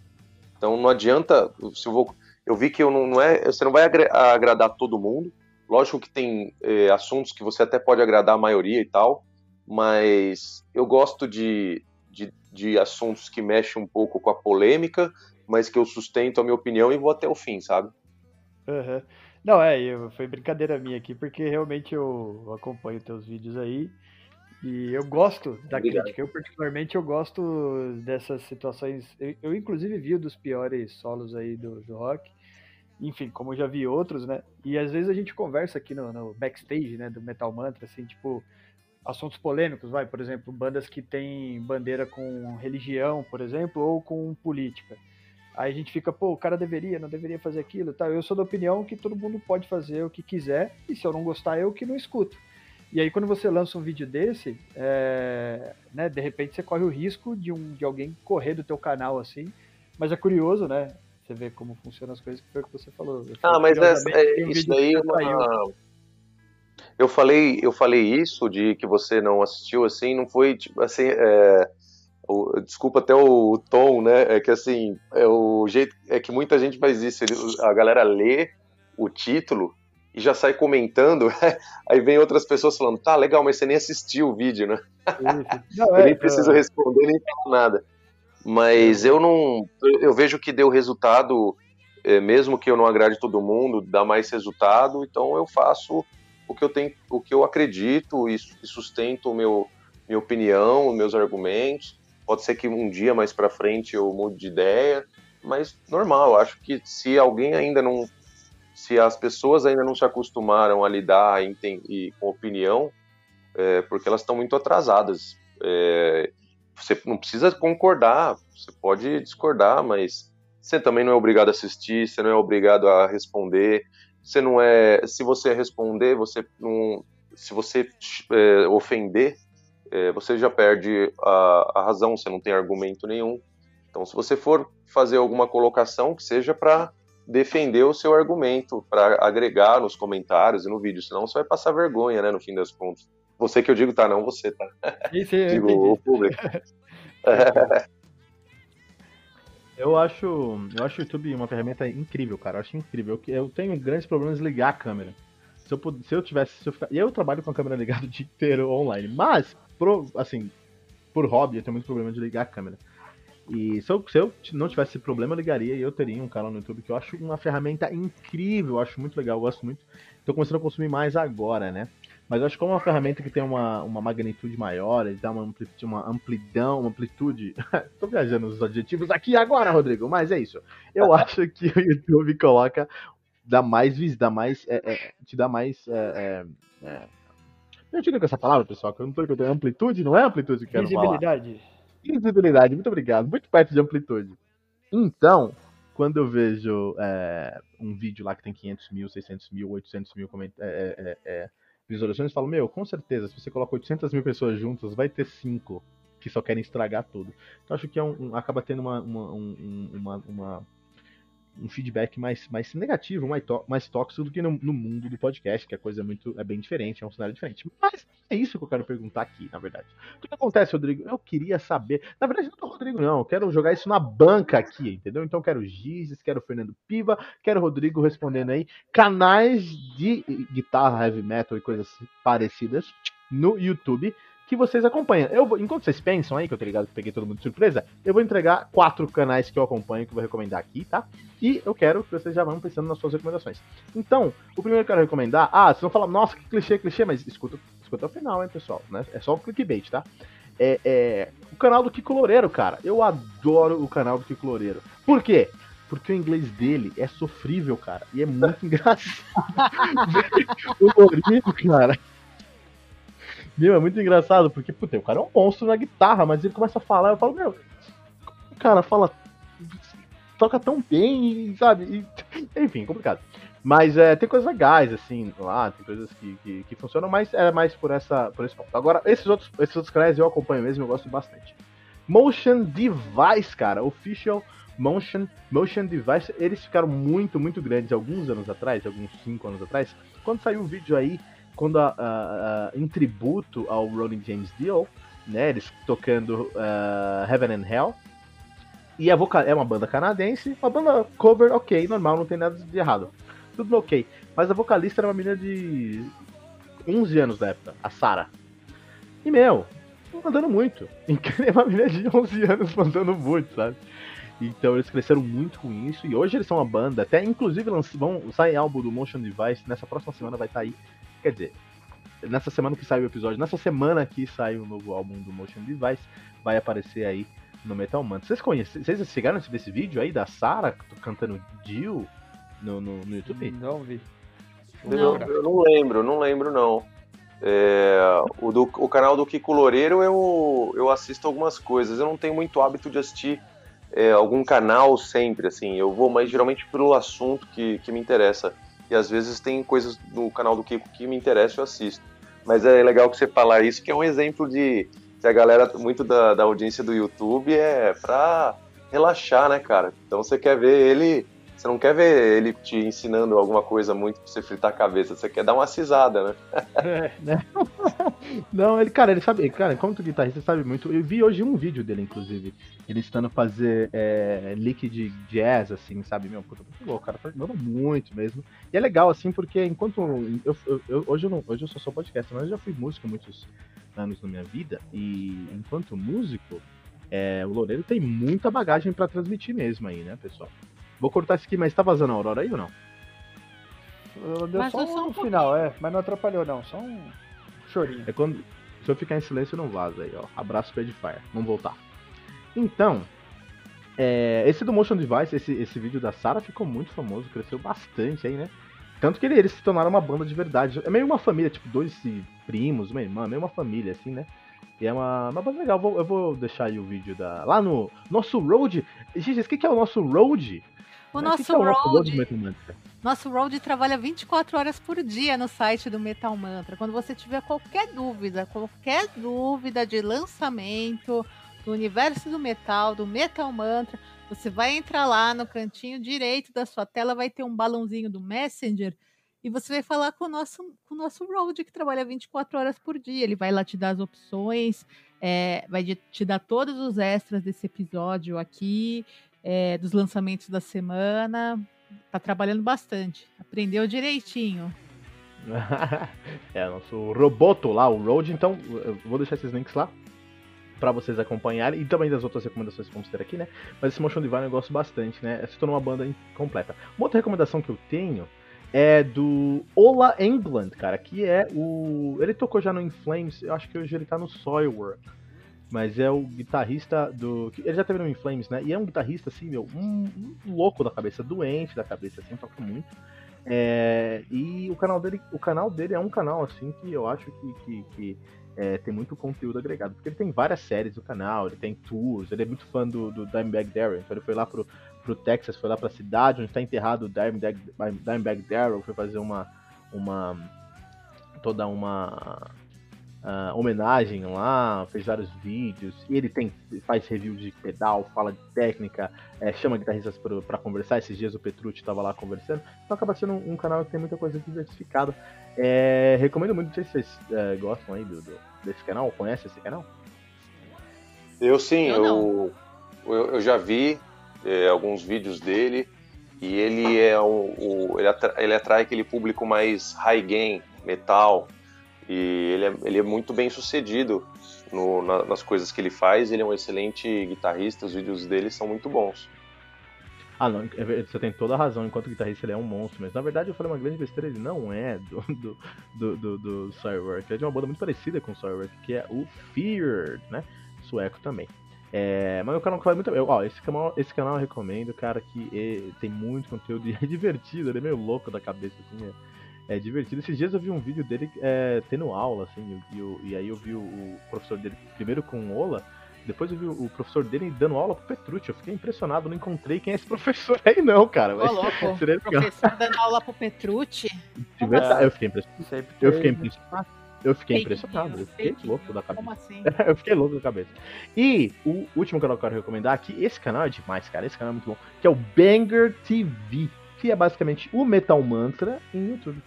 Então não adianta, se eu vou, eu vi que eu não, não é, você não vai agradar todo mundo. Lógico que tem é, assuntos que você até pode agradar a maioria e tal, mas eu gosto de, de, de assuntos que mexem um pouco com a polêmica, mas que eu sustento a minha opinião e vou até o fim, sabe? Uhum. Não, é, foi brincadeira minha aqui, porque realmente eu acompanho teus vídeos aí e eu gosto da Obrigado. crítica. Eu, particularmente, eu gosto dessas situações. Eu, eu inclusive, vi dos piores solos aí do, do rock. Enfim, como eu já vi outros, né? E às vezes a gente conversa aqui no, no backstage, né, do Metal Mantra, assim, tipo, assuntos polêmicos, vai, por exemplo, bandas que têm bandeira com religião, por exemplo, ou com política. Aí a gente fica, pô, o cara deveria, não deveria fazer aquilo, tá? Eu sou da opinião que todo mundo pode fazer o que quiser, e se eu não gostar, eu que não escuto. E aí quando você lança um vídeo desse, é, né, de repente você corre o risco de, um, de alguém correr do teu canal assim, mas é curioso, né? Você vê como funcionam as coisas, que foi o que você falou. Ah, mas é, é, um isso daí é uma... Eu falei, eu falei isso de que você não assistiu, assim, não foi, tipo, assim, é o, desculpa até o, tom, né? É que assim, é o jeito é que muita gente faz isso. Ele, a galera lê o título e já sai comentando. aí vem outras pessoas falando, tá legal, mas você nem assistiu o vídeo, né? Não, eu nem é, preciso é. responder nem falar nada. Mas eu não. Eu vejo que deu resultado, é, mesmo que eu não agrade todo mundo, dá mais resultado, então eu faço o que eu tenho, o que eu acredito e sustento meu minha opinião, meus argumentos. Pode ser que um dia mais para frente eu mude de ideia, mas normal. Acho que se alguém ainda não, se as pessoas ainda não se acostumaram a lidar e, com opinião, é porque elas estão muito atrasadas. É, você não precisa concordar, você pode discordar, mas você também não é obrigado a assistir, você não é obrigado a responder. Você não é. Se você responder, você não. Se você é, ofender, é, você já perde a, a razão, você não tem argumento nenhum. Então, se você for fazer alguma colocação, que seja para defender o seu argumento, para agregar nos comentários e no vídeo, senão você vai passar vergonha, né, no fim das contas. Você que eu digo, tá? Não você, tá? Isso, eu digo entendi. o público. Eu acho, eu acho o YouTube uma ferramenta incrível, cara. Eu acho incrível. Eu, eu tenho grandes problemas de ligar a câmera. Se eu, se eu tivesse. Se eu, ficar, e eu trabalho com a câmera ligada o dia inteiro online. Mas, pro, assim, por hobby, eu tenho muito problema de ligar a câmera. E se eu, se eu não tivesse esse problema, eu ligaria e eu teria um canal no YouTube que eu acho uma ferramenta incrível. Eu acho muito legal, eu gosto muito. Tô começando a consumir mais agora, né? Mas eu acho que como é uma ferramenta que tem uma, uma magnitude maior, ele dá uma, ampli- uma amplidão, uma amplitude. Tô viajando nos adjetivos aqui agora, Rodrigo, mas é isso. Eu acho que o YouTube coloca. dá mais vis, dá mais. é, é, te dá mais. É, é, é... Eu te digo com essa palavra, pessoal, que eu não tô entendendo. Amplitude não é amplitude que eu quero falar. Visibilidade. Visibilidade, muito obrigado. Muito perto de amplitude. Então, quando eu vejo é, um vídeo lá que tem 500 mil, 600 mil, 800 mil coment- é, é, é, visualizações, eu falo, meu, com certeza, se você coloca 800 mil pessoas juntas, vai ter 5 que só querem estragar tudo. Então, acho que é um, um- acaba tendo uma, uma, um- um- uma, uma- um feedback mais, mais negativo, mais, mais tóxico do que no, no mundo do podcast, que a coisa é muito é bem diferente, é um cenário diferente. Mas é isso que eu quero perguntar aqui, na verdade. O que acontece, Rodrigo? Eu queria saber. Na verdade, não é o Rodrigo, não. Eu quero jogar isso na banca aqui, entendeu? Então, quero Gizes, quero Fernando Piva, quero Rodrigo respondendo aí. Canais de guitarra, heavy metal e coisas parecidas no YouTube que vocês acompanham. Eu vou, enquanto vocês pensam aí, que eu tô ligado que peguei todo mundo de surpresa, eu vou entregar quatro canais que eu acompanho, que eu vou recomendar aqui, tá? E eu quero que vocês já vão pensando nas suas recomendações. Então, o primeiro que eu quero recomendar. Ah, vocês vão falar, nossa, que clichê, clichê, mas escuta, escuta o final, hein, pessoal. Né? É só o clickbait, tá? É, é, o canal do Kiko Loureiro, cara. Eu adoro o canal do Kiko Loureiro. Por quê? Porque o inglês dele é sofrível, cara. E é muito engraçado. o Loureiro, cara. Meu, é muito engraçado, porque, puta, o cara é um monstro na guitarra, mas ele começa a falar, eu falo, meu, o cara fala. toca tão bem, sabe? E, enfim, complicado. Mas é, tem coisas legais, assim, lá, tem coisas que, que, que funcionam, mas é mais por, essa, por esse ponto. Agora, esses outros, esses outros canais eu acompanho mesmo, eu gosto bastante. Motion Device, cara, Official Motion, Motion Device, eles ficaram muito, muito grandes alguns anos atrás, alguns 5 anos atrás, quando saiu o vídeo aí, quando a, a- a- em tributo ao Rolling James Dio, né, eles tocando ah, Heaven and Hell, e a vocal é uma banda canadense, uma banda cover ok, normal, não tem nada de errado, tudo ok, mas a vocalista era uma menina de 11 anos da época, a Sarah, e meu, mandando muito, é uma menina de 11 anos mandando muito, sabe? Então eles cresceram muito com isso e hoje eles são uma banda, até inclusive lanç- vão sair álbum do Motion Device, nessa próxima semana vai estar aí. Quer dizer, nessa semana que sai o episódio, nessa semana que sai o novo álbum do Motion Device, vai aparecer aí no Metal Mantra. Vocês conhecem, vocês chegaram a ver esse vídeo aí da Sarah cantando Jill no, no, no YouTube? Não vi. Eu, eu não lembro, não lembro não. É, o, do- o canal do Kiko Loureiro eu, eu assisto algumas coisas. Eu não tenho muito hábito de assistir é, algum canal sempre, assim. Eu vou mais geralmente pelo assunto que, que me interessa. E às vezes tem coisas no canal do Kiko que me interessam e eu assisto. Mas é legal que você falar isso, que é um exemplo de que a galera, muito da, da audiência do YouTube é pra relaxar, né, cara? Então você quer ver ele. Você não quer ver ele te ensinando alguma coisa muito pra você fritar a cabeça, você quer dar uma cisada, né? Não, ele, cara, ele sabe, cara, como tu guitarrista sabe muito. Eu vi hoje um vídeo dele, inclusive. Ele estando fazer é, lick de jazz, assim, sabe? Meu, puta, muito louco, cara, tá muito mesmo. E é legal, assim, porque enquanto. Eu, eu- eu- hoje, eu não, hoje eu só sou podcast, mas eu já fui músico muitos anos na minha vida. E enquanto músico, é, o Loureiro tem muita bagagem pra transmitir mesmo aí, né, pessoal? Vou cortar isso aqui, mas tá vazando a Aurora aí ou não? Eu- Deu Mas só um um final, é, mas não atrapalhou não, só um chorinho. É quando. Se eu ficar em silêncio, não vaza aí, ó. Abraço pro Edifier. Vamos voltar. Então, é, esse do Motion Device, esse, esse vídeo da Sarah ficou muito famoso, cresceu bastante aí, né? Tanto que ele- eles se tornaram uma banda de verdade. É meio uma família, tipo, dois primos, uma irmã, meio uma família, assim, né? E é uma, uma banda legal. Eu vou, eu vou deixar aí o vídeo da. Lá no nosso Road. Gente, o que, que é o nosso Road? O que é nosso Road. Nosso Road trabalha 24 horas por dia no site do Metal Mantra. Quando você tiver qualquer dúvida, qualquer dúvida de lançamento do universo do metal, do Metal Mantra, você vai entrar lá no cantinho direito da sua tela, vai ter um balãozinho do Messenger e você vai falar com o nosso, com o nosso Road, que trabalha 24 horas por dia. Ele vai lá te dar as opções, é, vai te dar todos os extras desse episódio aqui, é, dos lançamentos da semana. Tá trabalhando bastante. Aprendeu direitinho. é, nosso Roboto lá, o Road. Então, eu vou deixar esses links lá pra vocês acompanharem. E também das outras recomendações que vamos ter aqui, né? Mas esse Motion Divine eu gosto bastante, né? Se tornou uma banda completa. Uma outra recomendação que eu tenho é do Ola England, cara, que é o. Ele tocou já no In Flames, eu acho que hoje ele tá no Soilwork. Mas é o guitarrista do. Ele já teve no In Flames, né? E é um guitarrista, assim, meu, um, um louco da cabeça, doente da cabeça, assim, toca muito. É, e o canal dele, o canal dele é um canal assim que eu acho que, que, que, é, tem muito conteúdo agregado, porque ele tem várias séries no canal, ele tem tours, ele é muito fã do, do Dimebag Darrell, então ele foi lá pro, pro Texas, foi lá pra cidade onde está enterrado o Dimebag, Dimebag Darrell, foi fazer uma uma toda uma ah, homenagem lá, fez vários vídeos, e ele tem faz review de pedal, fala de técnica, é, chama guitarristas para conversar. Esses dias o Petrucci estava lá conversando. Então acaba sendo um, um canal que tem muita coisa diversificada. É, recomendo muito, não sei se vocês é, gostam aí do, do- desse canal, conhecem esse canal? Eu sim, Eu eu, eu, eu já vi é, alguns vídeos dele e ele é um, o, ele, atra- ele atrai aquele público mais high gain, metal, e ele é, ele é muito bem sucedido no- na- nas coisas que ele faz, ele é um excelente guitarrista, os vídeos dele são muito bons. Ah, não, é você tem toda a razão. Enquanto guitarrista, ele é um monstro. Mas na verdade, eu falei uma grande besteira. Ele não é do, do, do, do, do Soilwork. Ele é de uma banda muito parecida com o Soilwork, que é o Feared, né? Sueco também. É, mas o canal que faz muito bem. Ó, esse canal, esse canal eu recomendo, cara, que é- tem muito conteúdo e é divertido. Ele é meio louco da cabeça, assim. É, é divertido. Esses dias eu vi um vídeo dele é, tendo aula, assim. E, o- e aí eu vi o, o professor dele primeiro com o Ola. Depois eu vi o professor dele dando aula pro Petrucci. Eu fiquei impressionado, não encontrei quem é esse professor aí, não, cara. Ô, Mas louco. seria legal. Professor dando aula pro Petrucci. De verdade, eu fiquei impressionado. Sempre Eu fiquei impressionado. Eu fiquei impressionado. Eu fiquei louco da cabeça. Como assim? eu fiquei louco da cabeça. E o último canal que eu quero recomendar aqui, esse canal é demais, cara. Esse canal é muito bom. Que é o Banger TV. Que é basicamente o Metal Mantra em YouTube.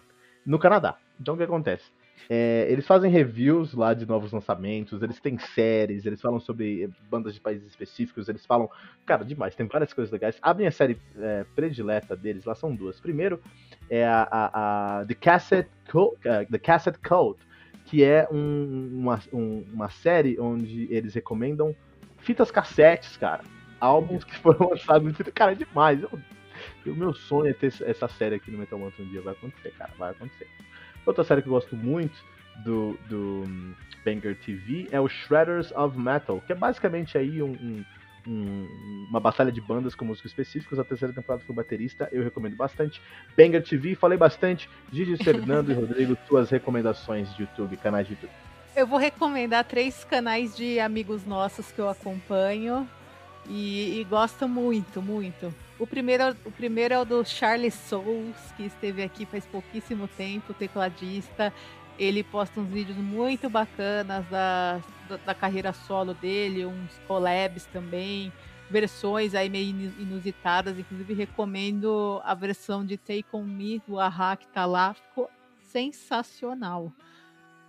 No Canadá. Então o que acontece? É, eles fazem reviews lá de novos lançamentos, eles têm séries, eles falam sobre eh, bandas de países específicos, eles falam. Cara, demais, tem várias coisas legais. A minha série eh, predileta deles lá são duas. Primeiro é a, a- a The, Cassette Co- eh, The Cassette Code, que é um- uma, um- uma série onde eles recomendam fitas cassetes, cara. Álbuns que foram lançados fita. Cara, é demais. Eu- o meu sonho é ter essa- série aqui no Metal Mantra um dia. Vai acontecer, cara. Vai acontecer. Outra série que eu gosto muito do, do hum, Banger TV é o Shredders of Metal, que é basicamente aí um- um- uma batalha de bandas com músicos específicos. A terceira temporada foi baterista, eu recomendo bastante. Banger TV, falei bastante. Gigi, Fernando e Rodrigo, suas recomendações de YouTube, canais de YouTube. Eu vou recomendar três canais de amigos nossos que eu acompanho e, e gosto muito, muito. O primeiro, é- o primeiro é o do Charlie Souls, que esteve aqui faz pouquíssimo tempo, tecladista. Ele posta uns vídeos muito bacanas da, da, da carreira solo dele, uns collabs também, versões aí meio inu- inusitadas. Inclusive, recomendo a versão de Take On Me do Ahá, que tá lá. Ficou sensacional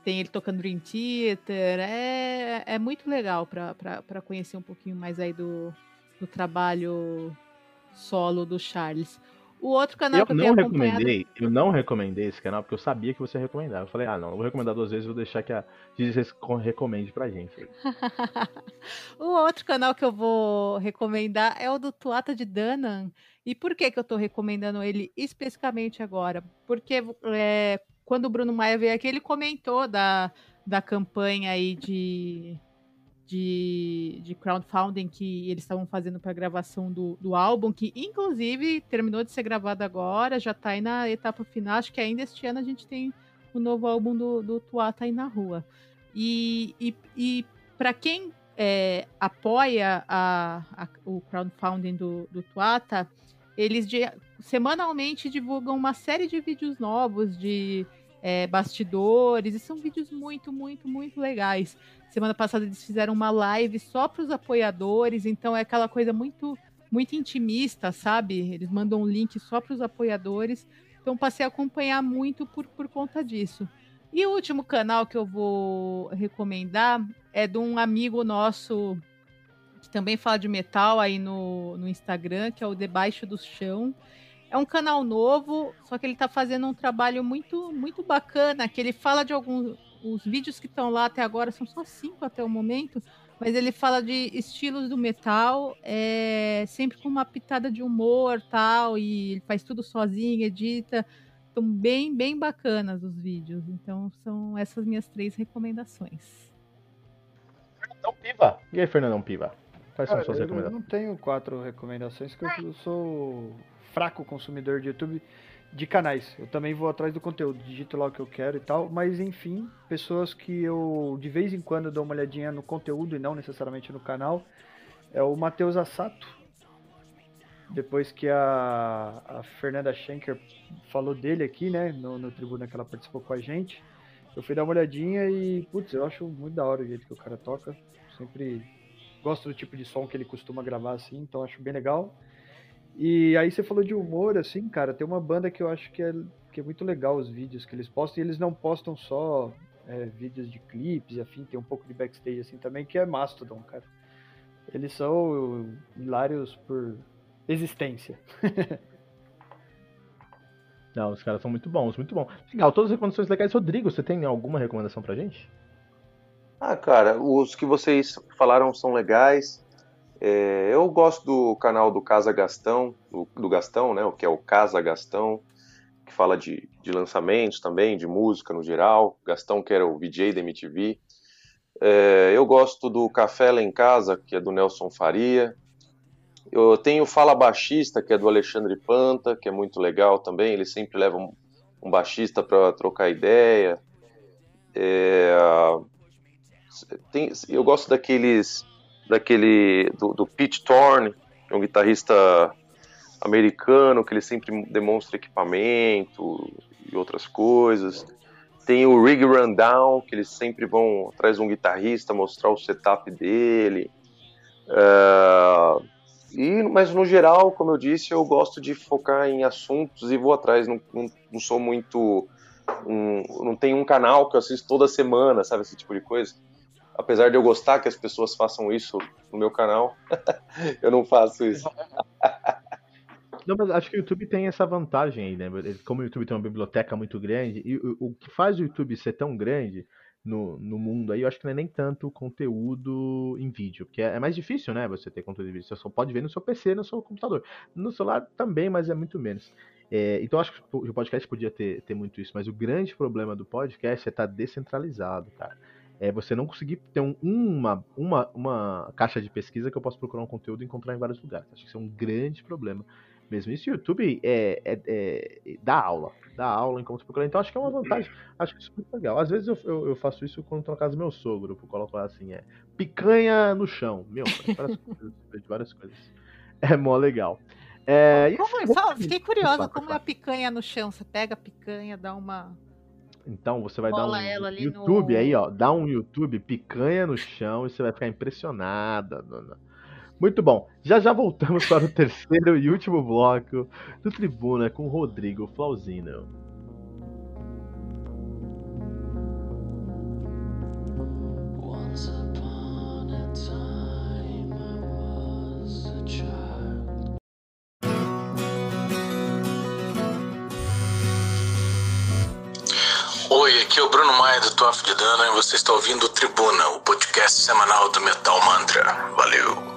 tem ele tocando Dream Theater, é, é muito legal para conhecer um pouquinho mais aí do, do trabalho solo do Charles. O outro canal Eu que eu não acompanhado... recomendei, eu não recomendei esse canal porque eu sabia que você ia recomendar. Eu falei, ah, não, eu vou recomendar duas vezes, vou deixar que a recom- recomende pra gente. o outro canal que eu vou recomendar é o do Tuata de Danan. E por que, que eu tô recomendando ele especificamente agora? Porque é, quando o Bruno Maia veio aqui, ele comentou da, da campanha aí de, de, de crowdfunding que eles estavam fazendo para a gravação do, do álbum, que inclusive terminou de ser gravado agora, já está aí na etapa final. Acho que ainda este ano a gente tem o novo álbum do, do Tuata aí na rua. E, e, e para quem é, apoia a, a, o crowdfunding do, do Tuata, eles de, semanalmente divulgam uma série de vídeos novos de é, bastidores, e são vídeos muito, muito, muito legais. Semana passada eles fizeram uma live só para os apoiadores, então é aquela coisa muito, muito intimista, sabe? Eles mandam um link só para os apoiadores. Então passei a acompanhar muito por, por conta disso. E o último canal que eu vou recomendar é de um amigo nosso que também fala de metal aí no, no Instagram, que é o Debaixo do Chão. É um canal novo, só que ele está fazendo um trabalho muito muito bacana, que ele fala de alguns os vídeos que estão lá até agora são só cinco até o momento, mas ele fala de estilos do metal, é, sempre com uma pitada de humor tal, e ele faz tudo sozinho, edita. Estão bem, bem bacanas os vídeos. Então são essas minhas três recomendações. Fernandão Piva. E aí, Fernandão Piva? Quais Cara, são suas recomendações? Eu não tenho quatro recomendações, porque eu sou fraco consumidor de YouTube de canais. Eu também vou atrás do conteúdo, digito lá o que eu quero e tal, mas enfim, pessoas que eu de vez em quando dou uma olhadinha no conteúdo e não necessariamente no canal, é o Matheus Assato. Depois que a, a Fernanda Schenker falou dele aqui, né, no, no tribuna que ela participou com a gente, eu fui dar uma olhadinha e, putz, eu acho muito da hora o jeito que o cara toca. Sempre gosto do tipo de som que ele costuma gravar assim, então acho bem legal. E aí você falou de humor, assim, cara, tem uma banda que eu acho que é, que é muito legal os vídeos que eles postam, e eles não postam só é, vídeos de clipes e afim, tem um pouco de backstage assim também, que é Mastodon, cara. Eles são hilários por existência. Não, os caras são muito bons, muito bom. Legal, todas as recomendações legais. Rodrigo, você tem alguma recomendação pra gente? Ah, cara, os que vocês falaram são legais. É, eu gosto do canal do Casa Gastão, do, do, Gastão, né, que é o Casa Gastão, que fala de, de lançamentos também, de música no geral. Gastão, que era o VJ da MTV. É, eu gosto do Café Lá em Casa, que é do Nelson Faria. Eu tenho Fala Baixista, que é do Alexandre Panta, que é muito legal também. Ele sempre leva um, um baixista para trocar ideia. É, tem, eu gosto daqueles daquele do, do Pete Thorne, que é um guitarrista americano que ele sempre demonstra equipamento e outras coisas. Tem o Rig Rundown, que eles sempre vão atrás de um guitarrista mostrar o setup dele. Uh, e, mas no geral, como eu disse, eu gosto de focar em assuntos e vou atrás. Não, não, não sou muito. Um, não tenho um canal que eu assisto toda semana, sabe? Esse tipo de coisa apesar de eu gostar que as pessoas façam isso no meu canal, eu não faço isso. Não, mas acho que o YouTube tem essa vantagem aí, né? Como o YouTube tem uma biblioteca muito grande, e o, o que faz o YouTube ser tão grande no, no mundo aí, eu acho que não é nem tanto conteúdo em vídeo, porque é, é mais difícil, né? Você ter conteúdo em vídeo. Você só pode ver no seu PC, no seu computador. No celular também, mas é muito menos. É, então acho que o podcast podia ter, ter muito isso, mas o grande problema do podcast é estar tá descentralizado, cara é você não conseguir ter um, uma, uma, uma caixa de pesquisa que eu posso procurar um conteúdo e encontrar em vários lugares. Acho que isso é um grande problema mesmo. Isso o YouTube é, é, é, dá aula, dá aula em como procurar. Então acho que é uma vantagem, acho que isso é muito legal. Às vezes eu, eu, eu faço isso quando estou na casa do meu sogro, eu coloco lá assim, é picanha no chão. Meu, várias coisas, várias coisas. É mó legal. É, como, só, fiquei curiosa, como é a picanha no chão? Você pega a picanha, dá uma então você vai Bola dar um YouTube no... aí, ó. Dá um YouTube picanha no chão e você vai ficar impressionada. Dona. Muito bom. Já já voltamos para o terceiro e último bloco do Tribuna com Rodrigo Flauzino. Oi, aqui é o Bruno Maia do Toff de Dana e você está ouvindo o Tribuna, o podcast semanal do Metal Mantra. Valeu!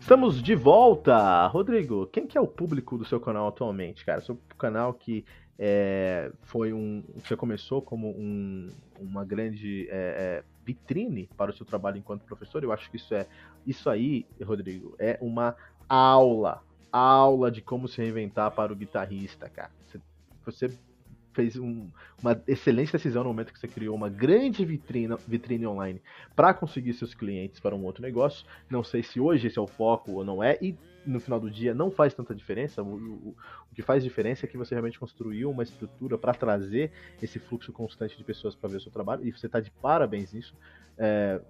Estamos de volta! Rodrigo, quem que é o público do seu canal atualmente, cara? Seu canal que é, foi um. Você começou como um, uma grande é, é, vitrine para o seu trabalho enquanto professor. Eu acho que isso é. Isso aí, Rodrigo, é uma aula. Aula de como se reinventar para o guitarrista, cara. Você, fez um, uma excelente decisão no momento que você criou uma grande vitrine, vitrine online para conseguir seus clientes para um outro negócio. Não sei se hoje esse é o foco ou não é, e no final do dia não faz tanta diferença. O, o, o que faz diferença é que você realmente construiu uma estrutura para trazer esse fluxo constante de pessoas para ver o seu trabalho, e você está de parabéns nisso. É,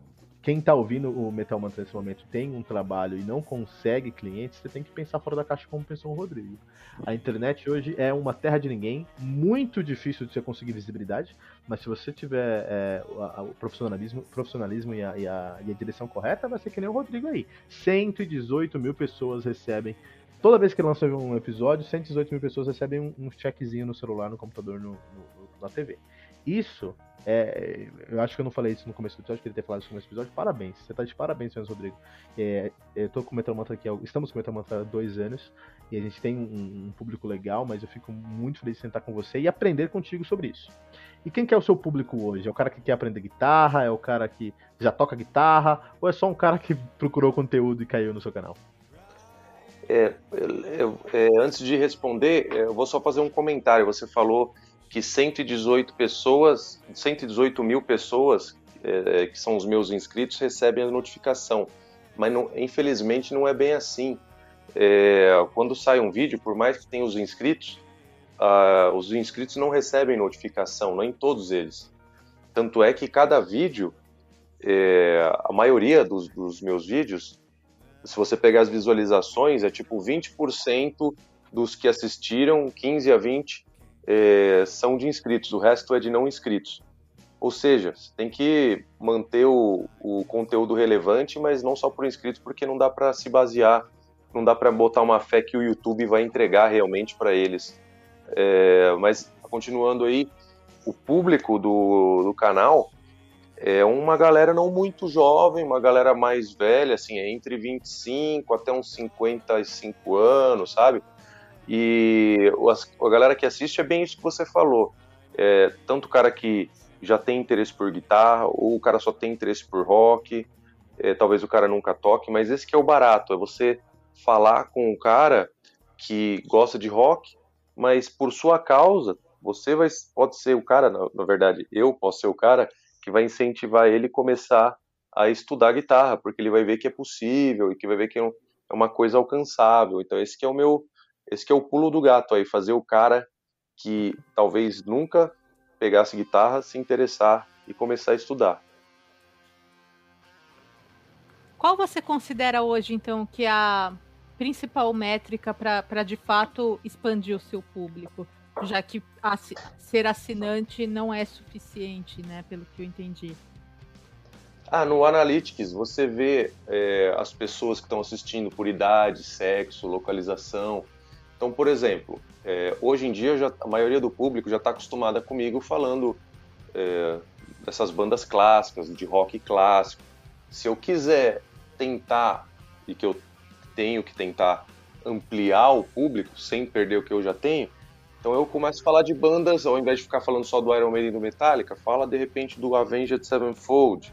quem está ouvindo o Metal Mantra nesse momento tem um trabalho e não consegue clientes, você tem que pensar fora da caixa como pensou o Rodrigo. A internet hoje é uma terra de ninguém, muito difícil de você conseguir visibilidade, mas se você tiver é, o profissionalismo, profissionalismo e, a, e, a, e a direção correta, vai ser que nem o Rodrigo aí. 118 mil pessoas recebem Toda vez que lança um episódio, 118 mil pessoas recebem um, um checkzinho no celular, no computador, no, no, na TV. Isso é, eu acho que eu não falei isso no começo do episódio, queria ter falado isso no começo do episódio. Parabéns, você tá de parabéns, senhor Rodrigo. É, eu tô com o Metal Mantra aqui, estamos com o Metal Mantra há dois anos e a gente tem um, um, público legal, mas eu fico muito feliz de sentar com você e aprender contigo sobre isso. E quem que é o seu público hoje? É o cara que quer aprender guitarra? É o cara que já toca guitarra? Ou é só um cara que procurou conteúdo e caiu no seu canal? É, eu, é, antes de responder, eu vou só fazer um comentário. Você falou que 118 pessoas, 118 mil pessoas, é, que são os meus inscritos, recebem a notificação. Mas não, infelizmente não é bem assim. É, quando sai um vídeo, por mais que tenha os inscritos, os inscritos não recebem notificação, não em todos eles. Tanto é que cada vídeo, é, a maioria dos, dos meus vídeos, se você pegar as visualizações, é tipo 20% dos que assistiram, 15 a 20 é, são de inscritos, o resto é de não inscritos. Ou seja, você tem que manter o, o conteúdo relevante, mas não só por inscritos, porque não dá para se basear, não dá para botar uma fé que o YouTube vai entregar realmente para eles. É, mas continuando aí, o público do, do canal é uma galera não muito jovem, uma galera mais velha, assim, é entre 25 até uns 55 anos, sabe? E a galera que assiste é bem isso que você falou. É, tanto o cara que já tem interesse por guitarra, ou o cara só tem interesse por rock, é, talvez o cara nunca toque, mas esse que é o barato, é você falar com o cara que gosta de rock, mas por sua causa, você vai, pode ser o cara, na, na verdade, eu posso ser o cara que vai incentivar ele começar a estudar guitarra, porque ele vai ver que é possível e que vai ver que é, é uma coisa alcançável. Então esse que é o meu esse que é o pulo do gato aí, fazer o cara que talvez nunca pegasse guitarra se interessar e começar a estudar. Qual você considera hoje, então, que é a principal métrica para de fato expandir o seu público? Já que ser assinante não é suficiente, né? Pelo que eu entendi. Ah, no Analytics você vê é, as pessoas que estão assistindo por idade, sexo, localização. Então, por exemplo, é, hoje em dia já, a maioria do público já está acostumada comigo falando é, dessas bandas clássicas, de rock clássico. Se eu quiser tentar, e que eu tenho que tentar ampliar o público sem perder o que eu já tenho, então eu começo a falar de bandas, ao invés de ficar falando só do Iron Maiden e do Metallica, fala de repente do Avenged Sevenfold,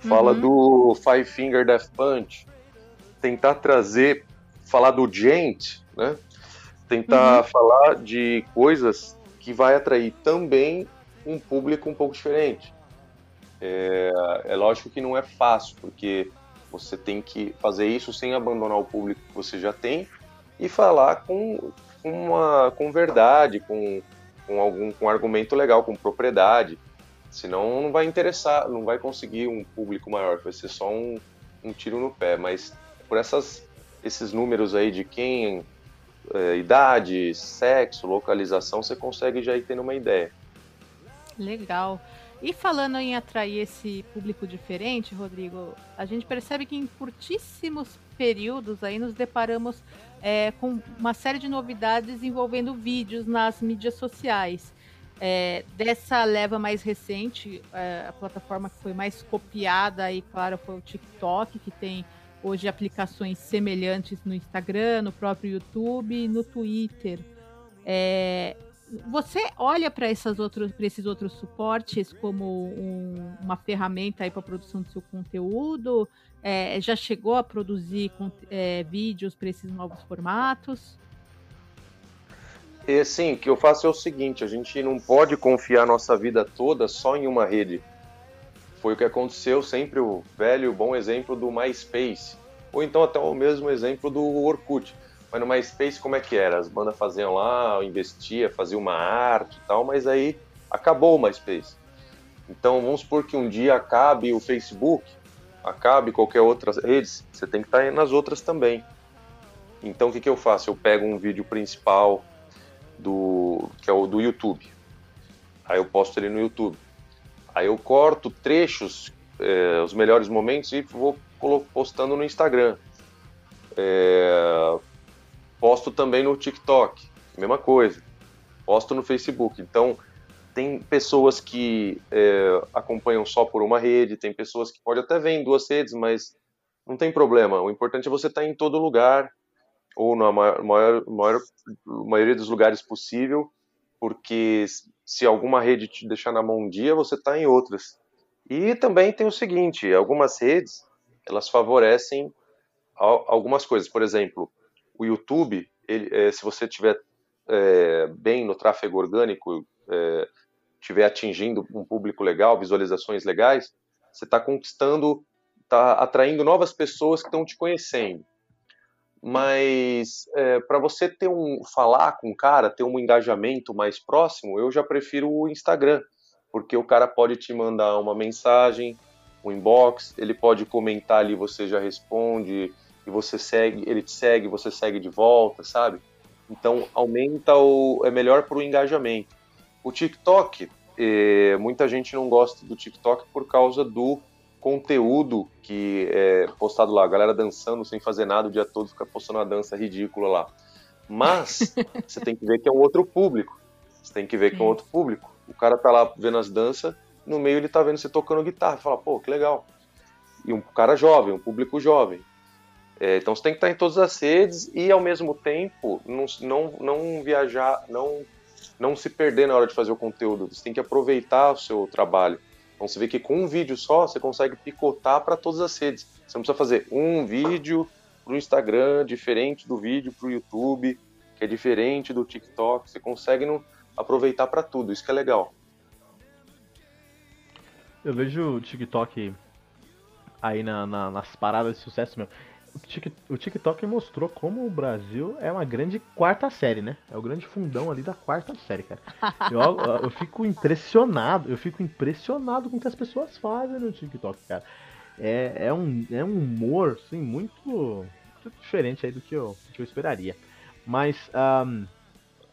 fala uhum. do Five Finger Death Punch, tentar trazer, falar do Gent, né? Tentar uhum. falar de coisas que vai atrair também um público um pouco diferente. É, é lógico que não é fácil, porque você tem que fazer isso sem abandonar o público que você já tem e falar com, uma, com verdade, com, com algum com argumento legal, com propriedade. Senão não vai interessar, não vai conseguir um público maior, vai ser só um, um tiro no pé. Mas por essas, esses números aí de quem é, idade, sexo, localização, você consegue já ir tendo uma ideia. Legal. E falando em atrair esse público diferente, Rodrigo, a gente percebe que em curtíssimos períodos aí nos deparamos é, com uma série de novidades envolvendo vídeos nas mídias sociais. É, dessa leva mais recente, é, a plataforma que foi mais copiada aí, claro, foi o TikTok, que tem hoje aplicações semelhantes no Instagram, no próprio YouTube, no Twitter. É, Você olha para esses outros, suportes como um, uma ferramenta para a produção do seu conteúdo? É, já chegou a produzir é, vídeos para esses novos formatos? É, sim, o que eu faço é o seguinte: a gente não pode confiar nossa vida toda só em uma rede. Foi o que aconteceu, sempre o velho bom exemplo do MySpace, ou então até o mesmo exemplo do Orkut. Mas no MySpace, como é que era? As bandas faziam lá, investia, fazia uma arte e tal, mas aí acabou o MySpace. Então vamos supor que um dia acabe o Facebook, acabe qualquer outra rede, você tem que estar nas outras também. Então o que, que eu faço? Eu pego um vídeo principal do que é o do YouTube. Aí eu posto ele no YouTube. Aí eu corto trechos, é, os melhores momentos e vou postando no Instagram. É, posto também no TikTok, mesma coisa. Posto no Facebook. Então tem pessoas que é, acompanham só por uma rede, tem pessoas que pode até ver em duas redes, mas não tem problema. O importante é você estar em todo lugar ou na maior, maior maioria dos lugares possível, porque se alguma rede te deixar na mão um dia, você está em outras. E também tem o seguinte, algumas redes, elas favorecem algumas coisas. Por exemplo, o YouTube, ele, é, se você tiver é, bem no tráfego orgânico, é, estiver atingindo um público legal, visualizações legais, você está conquistando, está atraindo novas pessoas que estão te conhecendo mas é, para você ter um falar com o cara, ter um engajamento mais próximo, eu já prefiro o Instagram, porque o cara pode te mandar uma mensagem, um inbox, ele pode comentar ali, você já responde e você segue, ele te segue, você segue de volta, sabe? Então aumenta o é melhor para o engajamento. O TikTok, é, muita gente não gosta do TikTok por causa do conteúdo que é postado lá, a galera dançando sem fazer nada o dia todo, fica postando uma dança ridícula lá. Mas você tem que ver que é um outro público. Você tem que ver que é um outro público. O cara tá lá vendo as danças, no meio ele tá vendo você tocando guitarra, fala, pô, que legal. E um cara jovem, um público jovem. É, então você tem que estar em todas as redes e ao mesmo tempo não, não, não viajar, não, não se perder na hora de fazer o conteúdo. Você tem que aproveitar o seu trabalho. Então você vê que com um vídeo só você consegue picotar para todas as redes. Você não precisa fazer um vídeo para o Instagram diferente do vídeo para o YouTube, que é diferente do TikTok. Você consegue aproveitar para tudo. Isso que é legal. Eu vejo o TikTok aí na, na, nas paradas de sucesso, meu o TikTok mostrou como o Brasil é uma grande quarta série, né? É o grande fundão ali da quarta série, cara. Eu, eu fico impressionado, eu fico impressionado com o que as pessoas fazem no TikTok, cara. É, é, um, é um humor, assim, muito, muito diferente aí do que eu, que eu esperaria. Mas. Um...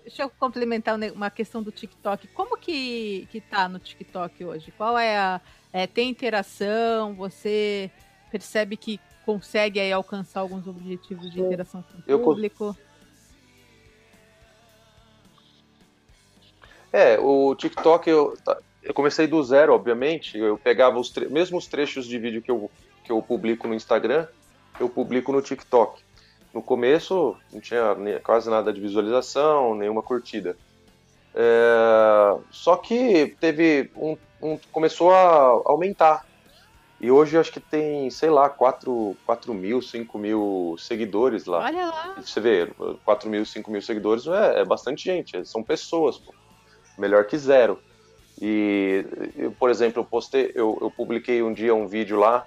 Deixa eu complementar uma questão do TikTok. Como que, que tá no TikTok hoje? Qual é a. É, tem interação? Você percebe que consegue aí alcançar alguns objetivos de interação com o público? É, o TikTok eu, tá, eu comecei do zero, obviamente. Eu pegava os mesmos trechos de vídeo que eu, que eu publico no Instagram, eu publico no TikTok. No começo não tinha quase nada de visualização, nenhuma curtida. É, só que teve um, um, começou a aumentar e hoje acho que tem, sei lá, 4, 4 mil, 5 mil seguidores lá. Olha lá. Você vê, 4 mil, 5 mil seguidores é, é bastante gente, são pessoas, pô. Melhor que zero. E, eu, por exemplo, eu postei, eu, eu, publiquei um dia um vídeo lá,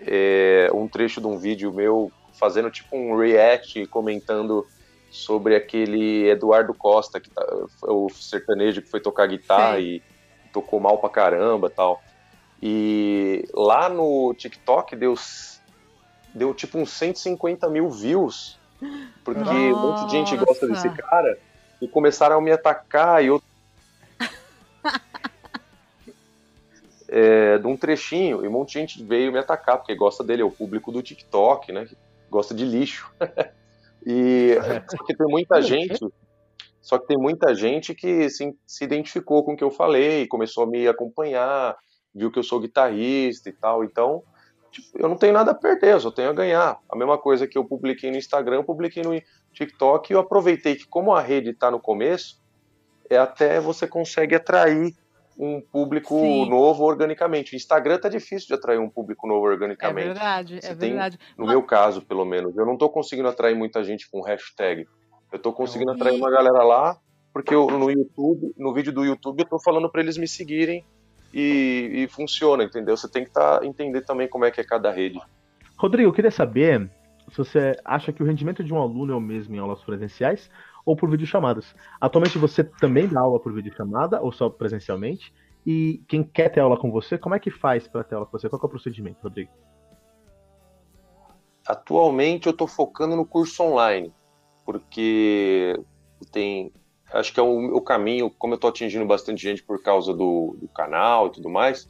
é, um trecho de um vídeo meu fazendo tipo um react comentando sobre aquele Eduardo Costa, que tá, o sertanejo que foi tocar guitarra Sim. e tocou mal pra caramba tal. E lá no TikTok deu, deu tipo uns 150 mil views. Porque Nossa. um monte de gente gosta desse cara e começaram a me atacar e eu. é, de um trechinho, e um monte de gente veio me atacar, porque gosta dele, é o público do TikTok, né? Gosta de lixo. e só que tem muita gente. Só que tem muita gente que se, se identificou com o que eu falei, começou a me acompanhar, viu que eu sou guitarrista e tal. Então, tipo, eu não tenho nada a perder, eu só tenho a ganhar. A mesma coisa que eu publiquei no Instagram, eu publiquei no TikTok e eu aproveitei que, como a rede está no começo, é até você consegue atrair um público Sim. novo organicamente. O Instagram tá difícil de atrair um público novo É organicamente. verdade, Você é tem- verdade. No meu caso, pelo menos, eu não tô conseguindo atrair muita gente com hashtag. Eu tô conseguindo atrair uma galera lá, porque eu, no YouTube, no vídeo do YouTube, eu tô falando para eles me seguirem e, e funciona, entendeu? Você tem que tá, entender também como é que é cada rede. Rodrigo, eu queria saber se você acha que o rendimento de um aluno é o mesmo em aulas presenciais ou por videochamadas. Atualmente você também dá aula por videochamada ou só presencialmente? E quem quer ter aula com você, como é que faz para ter aula com você? Qual é o procedimento, Rodrigo? Atualmente eu tô focando no curso online, porque tem. Acho que é o, o caminho, como eu tô atingindo bastante gente por causa do, do canal e tudo mais,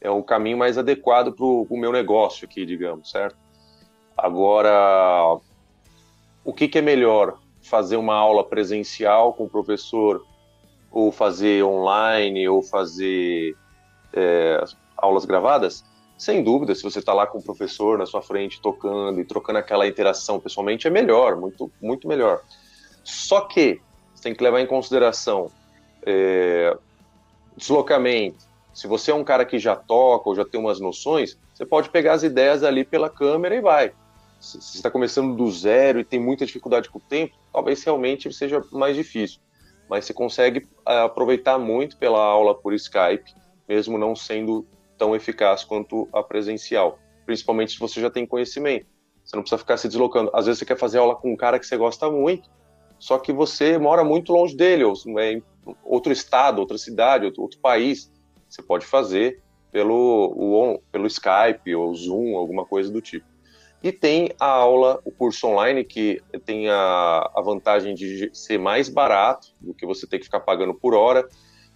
é o caminho mais adequado para o meu negócio aqui, digamos, certo? Agora, o que, que é melhor? Fazer uma aula presencial com o professor, ou fazer online, ou fazer é, aulas gravadas? Sem dúvida, se você está lá com o professor na sua frente, tocando e trocando aquela interação pessoalmente, é melhor, muito, muito melhor. Só que você tem que levar em consideração é, deslocamento. Se você é um cara que já toca ou já tem umas noções, você pode pegar as ideias ali pela câmera e vai. Se você está começando do zero e tem muita dificuldade com o tempo, talvez realmente seja mais difícil. Mas você consegue ah, aproveitar muito pela aula por Skype, mesmo não sendo tão eficaz quanto a presencial. Principalmente se você já tem conhecimento. Você não precisa ficar se deslocando. Às vezes você quer fazer aula com um cara que você gosta muito, só que você mora muito longe dele, ou é em outro estado, outra cidade, outro, outro país. Você pode fazer pelo, o, pelo Skype ou Zoom, alguma coisa do tipo. E tem a aula, o curso online, que tem a, a vantagem de ser mais barato do que você ter que ficar pagando por hora.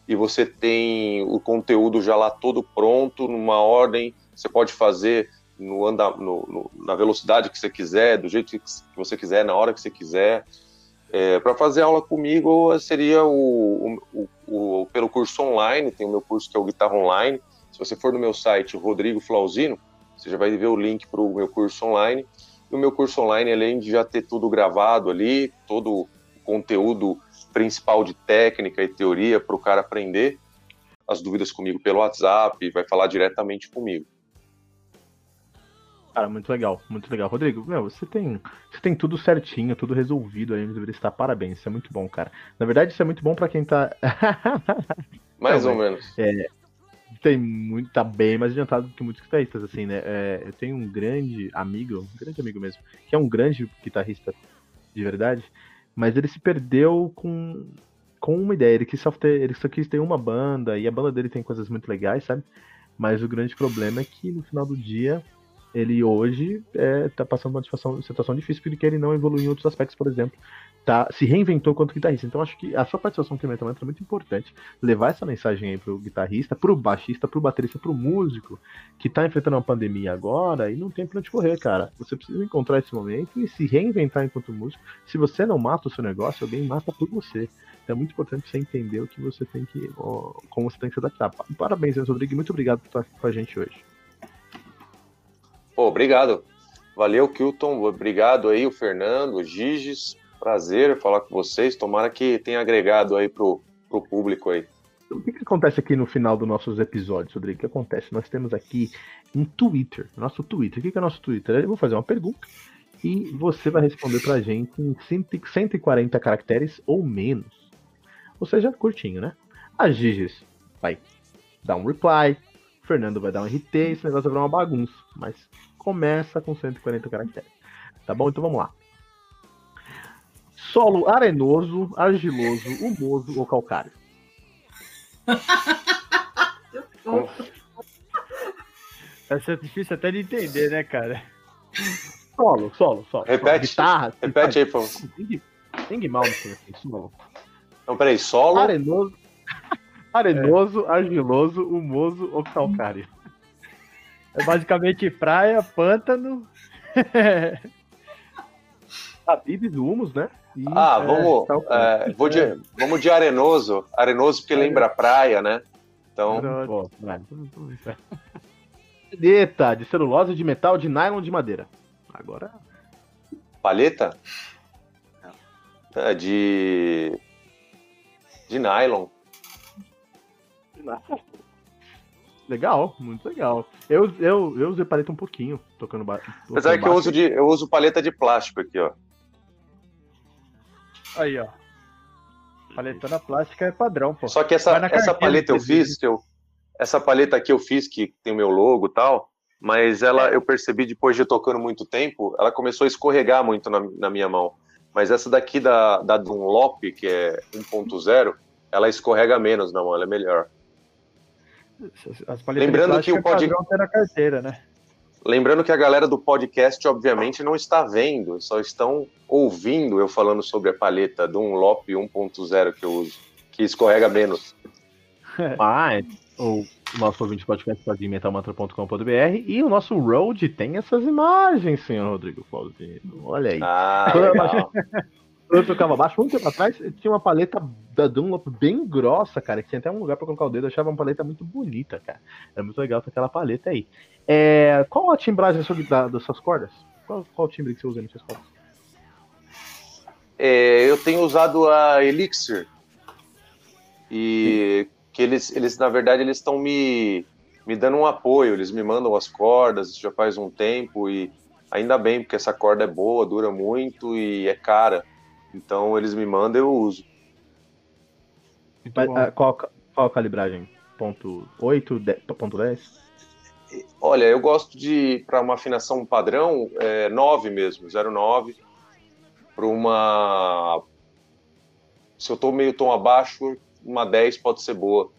E você tem o conteúdo já lá todo pronto, numa ordem. Você pode fazer no anda, no, no, na velocidade que você quiser, do jeito que você quiser, na hora que você quiser. É, para fazer aula comigo seria o, o, o, pelo curso online, tem o meu curso que é o Guitarra Online. Se você for no meu site, Rodrigo Flauzino, você já vai ver o link para o meu curso online. E o meu curso online, além de já ter tudo gravado ali, todo o conteúdo principal de técnica e teoria para o cara aprender, as dúvidas comigo pelo WhatsApp, vai falar diretamente comigo. Cara, muito legal, muito legal. Rodrigo, meu, você tem, você tem tudo certinho, tudo resolvido aí, deveria estar parabéns, isso é muito bom, cara. Na verdade, isso é muito bom para quem tá. Mais Não, ou menos. É, tem muito, tá bem mais adiantado do que muitos guitarristas, assim, né? É, eu tenho um grande amigo, um grande amigo mesmo, que é um grande guitarrista de verdade, mas ele se perdeu com, com uma ideia. Ele quis só ter, ele só quis ter uma banda, e a banda dele tem coisas muito legais, sabe? Mas o grande problema é que no final do dia ele hoje é, tá passando uma situação, situação difícil porque ele não evoluiu em outros aspectos, por exemplo, tá, se reinventou quanto guitarrista. Então acho que a sua participação no Metal Mantra é muito importante. Levar essa mensagem aí pro guitarrista, pro baixista, pro baterista, pro músico que tá enfrentando uma pandemia agora e não tem pra onde correr, cara. Você precisa encontrar esse momento e se reinventar enquanto músico. Se você não mata o seu negócio, alguém mata por você. Então é muito importante você entender o que você tem que. como você tem que se adaptar. Parabéns, Rodrigo, e muito obrigado por estar aqui com a gente hoje. Pô, obrigado. Valeu, Kilton. Obrigado aí, o Fernando, o Giges. Prazer falar com vocês. Tomara que tenha agregado aí pro, pro público aí. O que, que acontece aqui no final dos nossos episódios, Rodrigo? O que acontece? Nós temos aqui um Twitter, nosso Twitter. O que, que é nosso Twitter? Eu vou fazer uma pergunta e você vai responder pra gente em 140 caracteres ou menos. Ou seja, curtinho, né? A Giges vai dar um reply, o Fernando vai dar um RT, esse negócio vai virar uma bagunça. Mas começa com 140 caracteres. Tá bom? Então vamos lá. Solo arenoso, argiloso, humoso ou calcário? Essa é difícil até de entender, né, cara? Solo, solo, solo. Repete. Guitarra. Repete aí, favor. Tem que, mal assim, solo. Não, peraí, solo. Arenoso, arenoso, argiloso, humoso ou calcário? É basicamente praia, pântano. Habibs, humus, né? E, Ah, é, vamos, calcário. é, vou de, vamos de arenoso. Arenoso porque lembra praia, né? Então, Pô, vai. Caneta de celulose, de metal, de nylon, de madeira. Agora. palheta? É, de. de nylon. Legal, muito legal. Eu, eu, eu usei paleta um pouquinho, tocando ba- Apesar que eu baixo. uso, de, eu uso paleta de plástico aqui, ó. Aí, ó. Paletona plástica é padrão, pô. Só que essa, essa paleta eu fiz, que eu, essa paleta aqui eu fiz, que tem o meu logo e tal, mas ela eu percebi depois de tocando muito tempo, ela começou a escorregar muito na, na minha mão. Mas essa daqui da, da Dunlop, que é 1.0, ela escorrega menos na mão, ela é melhor. As paletas Lembrando que o plástico pod- padrão ter na carteira, né? Lembrando que a galera do podcast, obviamente, não está vendo, só estão ouvindo eu falando sobre a paleta Dunlop 1.0 que eu uso, que escorrega menos. Mas o nosso ouvinte podcast pode em metalmantra.com.br e o nosso road tem essas imagens, senhor Rodrigo Flauzino. Olha aí. Ah, legal. Eu tocava baixo, um tempo atrás, tinha uma paleta da Dunlop bem grossa, cara, que tinha até um lugar pra colocar o dedo. Eu achava uma paleta muito bonita, cara. É muito legal ter aquela paleta aí. É, qual a timbragem da das suas cordas? Qual, qual timbre que você usa nas suas cordas? É, eu tenho usado a Elixir. E que eles, eles na verdade, eles estão me, me dando um apoio. Eles me mandam as cordas, já faz um tempo. E ainda bem, porque essa corda é boa, dura muito e é cara. Então eles me mandam eu uso. Mas, bom. ah, qual, qual a calibragem? Ponto 8, de- ponto 10? Olha, eu gosto de, para uma afinação padrão, é 9 mesmo, 0,9. Para uma. Se eu tô meio tom abaixo, uma 10 pode ser boa.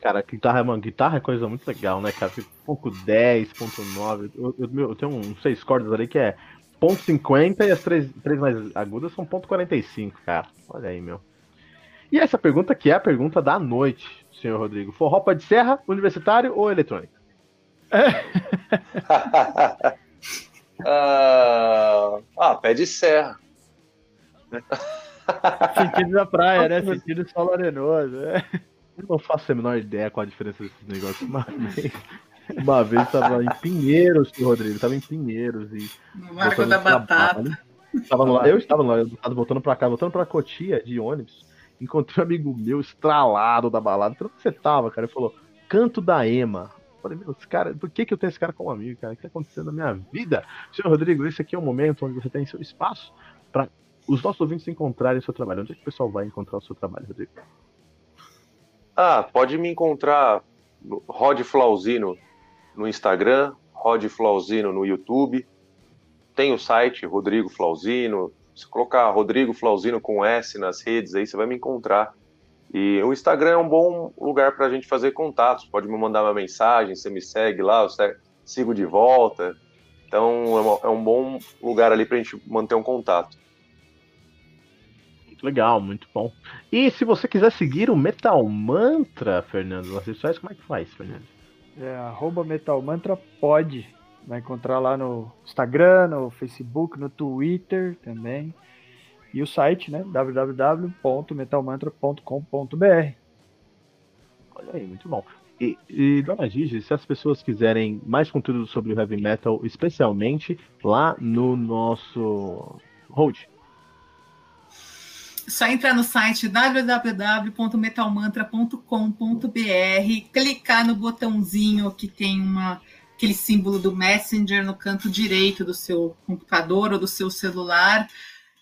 Cara, guitarra, mano, guitarra é coisa muito legal, né, cara? Fica Ponto 10, ponto 9. Eu, eu, meu, eu tenho uns seis cordas ali que é 50 e as três, três mais agudas são ponto 45, cara. Olha aí, meu. E essa pergunta que é a pergunta da noite, senhor Rodrigo. Forró pé de serra, universitário ou eletrônico? ah, ah, pé de serra. Sentido da praia, né? Sentido sol arenoso. É. Eu não faço a menor ideia qual a diferença desses negócios. Vez, uma vez tava em Pinheiros, senhor Rodrigo. Tava em Pinheiros e No Marco da. Batata. Tava no- eu estava lá, eu tava voltando pra cá, voltando pra Cotia de ônibus. Encontrei um amigo meu estralado da balada. Falei, onde você tava, cara? Ele falou, canto da Ema. Eu Falei, meu, esse cara, por que, que eu tenho esse cara como amigo, cara? O que tá acontecendo na minha vida? Senhor Rodrigo, esse aqui é o momento onde você tem seu espaço para os nossos ouvintes encontrarem o seu trabalho. Onde é que o pessoal vai encontrar o seu trabalho, Rodrigo? Ah, pode me encontrar Rod Flauzino no Instagram, Rod Flauzino no YouTube. Tem o site Rodrigo Flauzino. Se colocar Rodrigo Flauzino com S nas redes aí, você vai me encontrar. E o Instagram é um bom lugar para a gente fazer contatos. Pode me mandar uma mensagem, você me segue lá, eu sigo de volta. Então é, é um bom lugar ali para a gente manter um contato. Legal, muito bom. E se você quiser seguir o Metal Mantra, Fernando, nas redes sociais, como é que faz, Fernando? É, arroba Metal Mantra pode. Vai encontrar lá no Instagram, no Facebook, no Twitter também. E o site, né? www.metalmantra.com.br. Olha aí, muito bom. E, e dona Gigi, se as pessoas quiserem mais conteúdo sobre o heavy metal, especialmente lá no nosso Road. Só entrar no site www.metalmantra.com.br, clicar no botãozinho que tem uma, aquele símbolo do Messenger no canto direito do seu computador ou do seu celular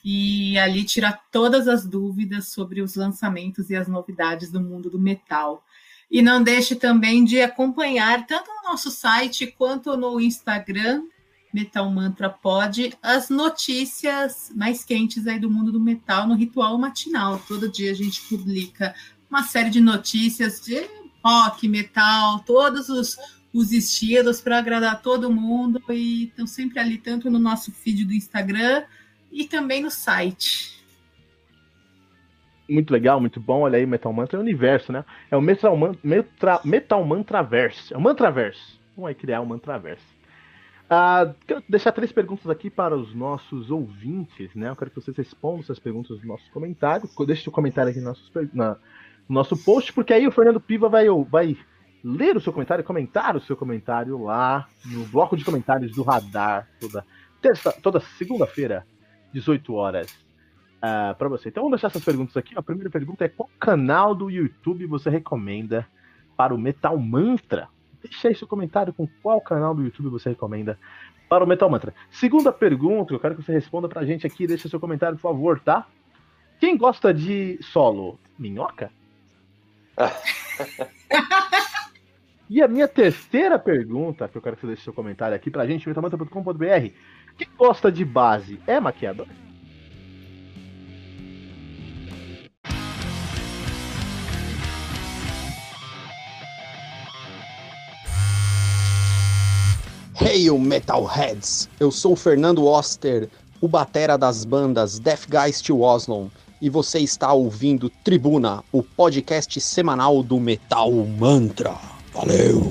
e ali tirar todas as dúvidas sobre os lançamentos e as novidades do mundo do metal. E não deixe também de acompanhar tanto no nosso site quanto no Instagram Metal Mantra Pod, as notícias mais quentes aí do mundo do metal no ritual matinal. Todo dia a gente publica uma série de notícias de rock, metal, todos os, os estilos para agradar todo mundo e estão sempre ali, tanto no nosso feed do Instagram e também no site. Muito legal, muito bom. Olha aí, Metal Mantra é o universo, né? É o Metal, Man Metra Metal Mantraverse. É o Mantraverse. Vamos aí criar o Mantraverse. Ah, quero deixar três perguntas aqui para os nossos ouvintes, né? Eu quero que vocês respondam essas perguntas nos nossos comentários. Deixe o comentário aqui no nosso, na, no nosso post, porque aí o Fernando Piva vai, vai ler o seu comentário, comentar o seu comentário lá no bloco de comentários do Radar, toda, toda segunda-feira, 18 horas. uh, para você. Então vamos deixar essas perguntas aqui. A primeira pergunta é: qual canal do YouTube você recomenda para o Metal Mantra? Deixa aí seu comentário com qual canal do YouTube você recomenda para o Metal Mantra. Segunda pergunta, eu quero que você responda pra gente aqui, deixa seu comentário, por favor, tá? Quem gosta de solo? Minhoca? e a minha terceira pergunta, que eu quero que você deixe seu comentário aqui pra gente, metalmantra.com.br. Quem gosta de base é maquiador? Hail Metalheads! Eu sou o Fernando Oster, o batera das bandas Deathgeist e Oslon, e você está ouvindo Tribuna, o podcast semanal do Metal Mantra. Valeu!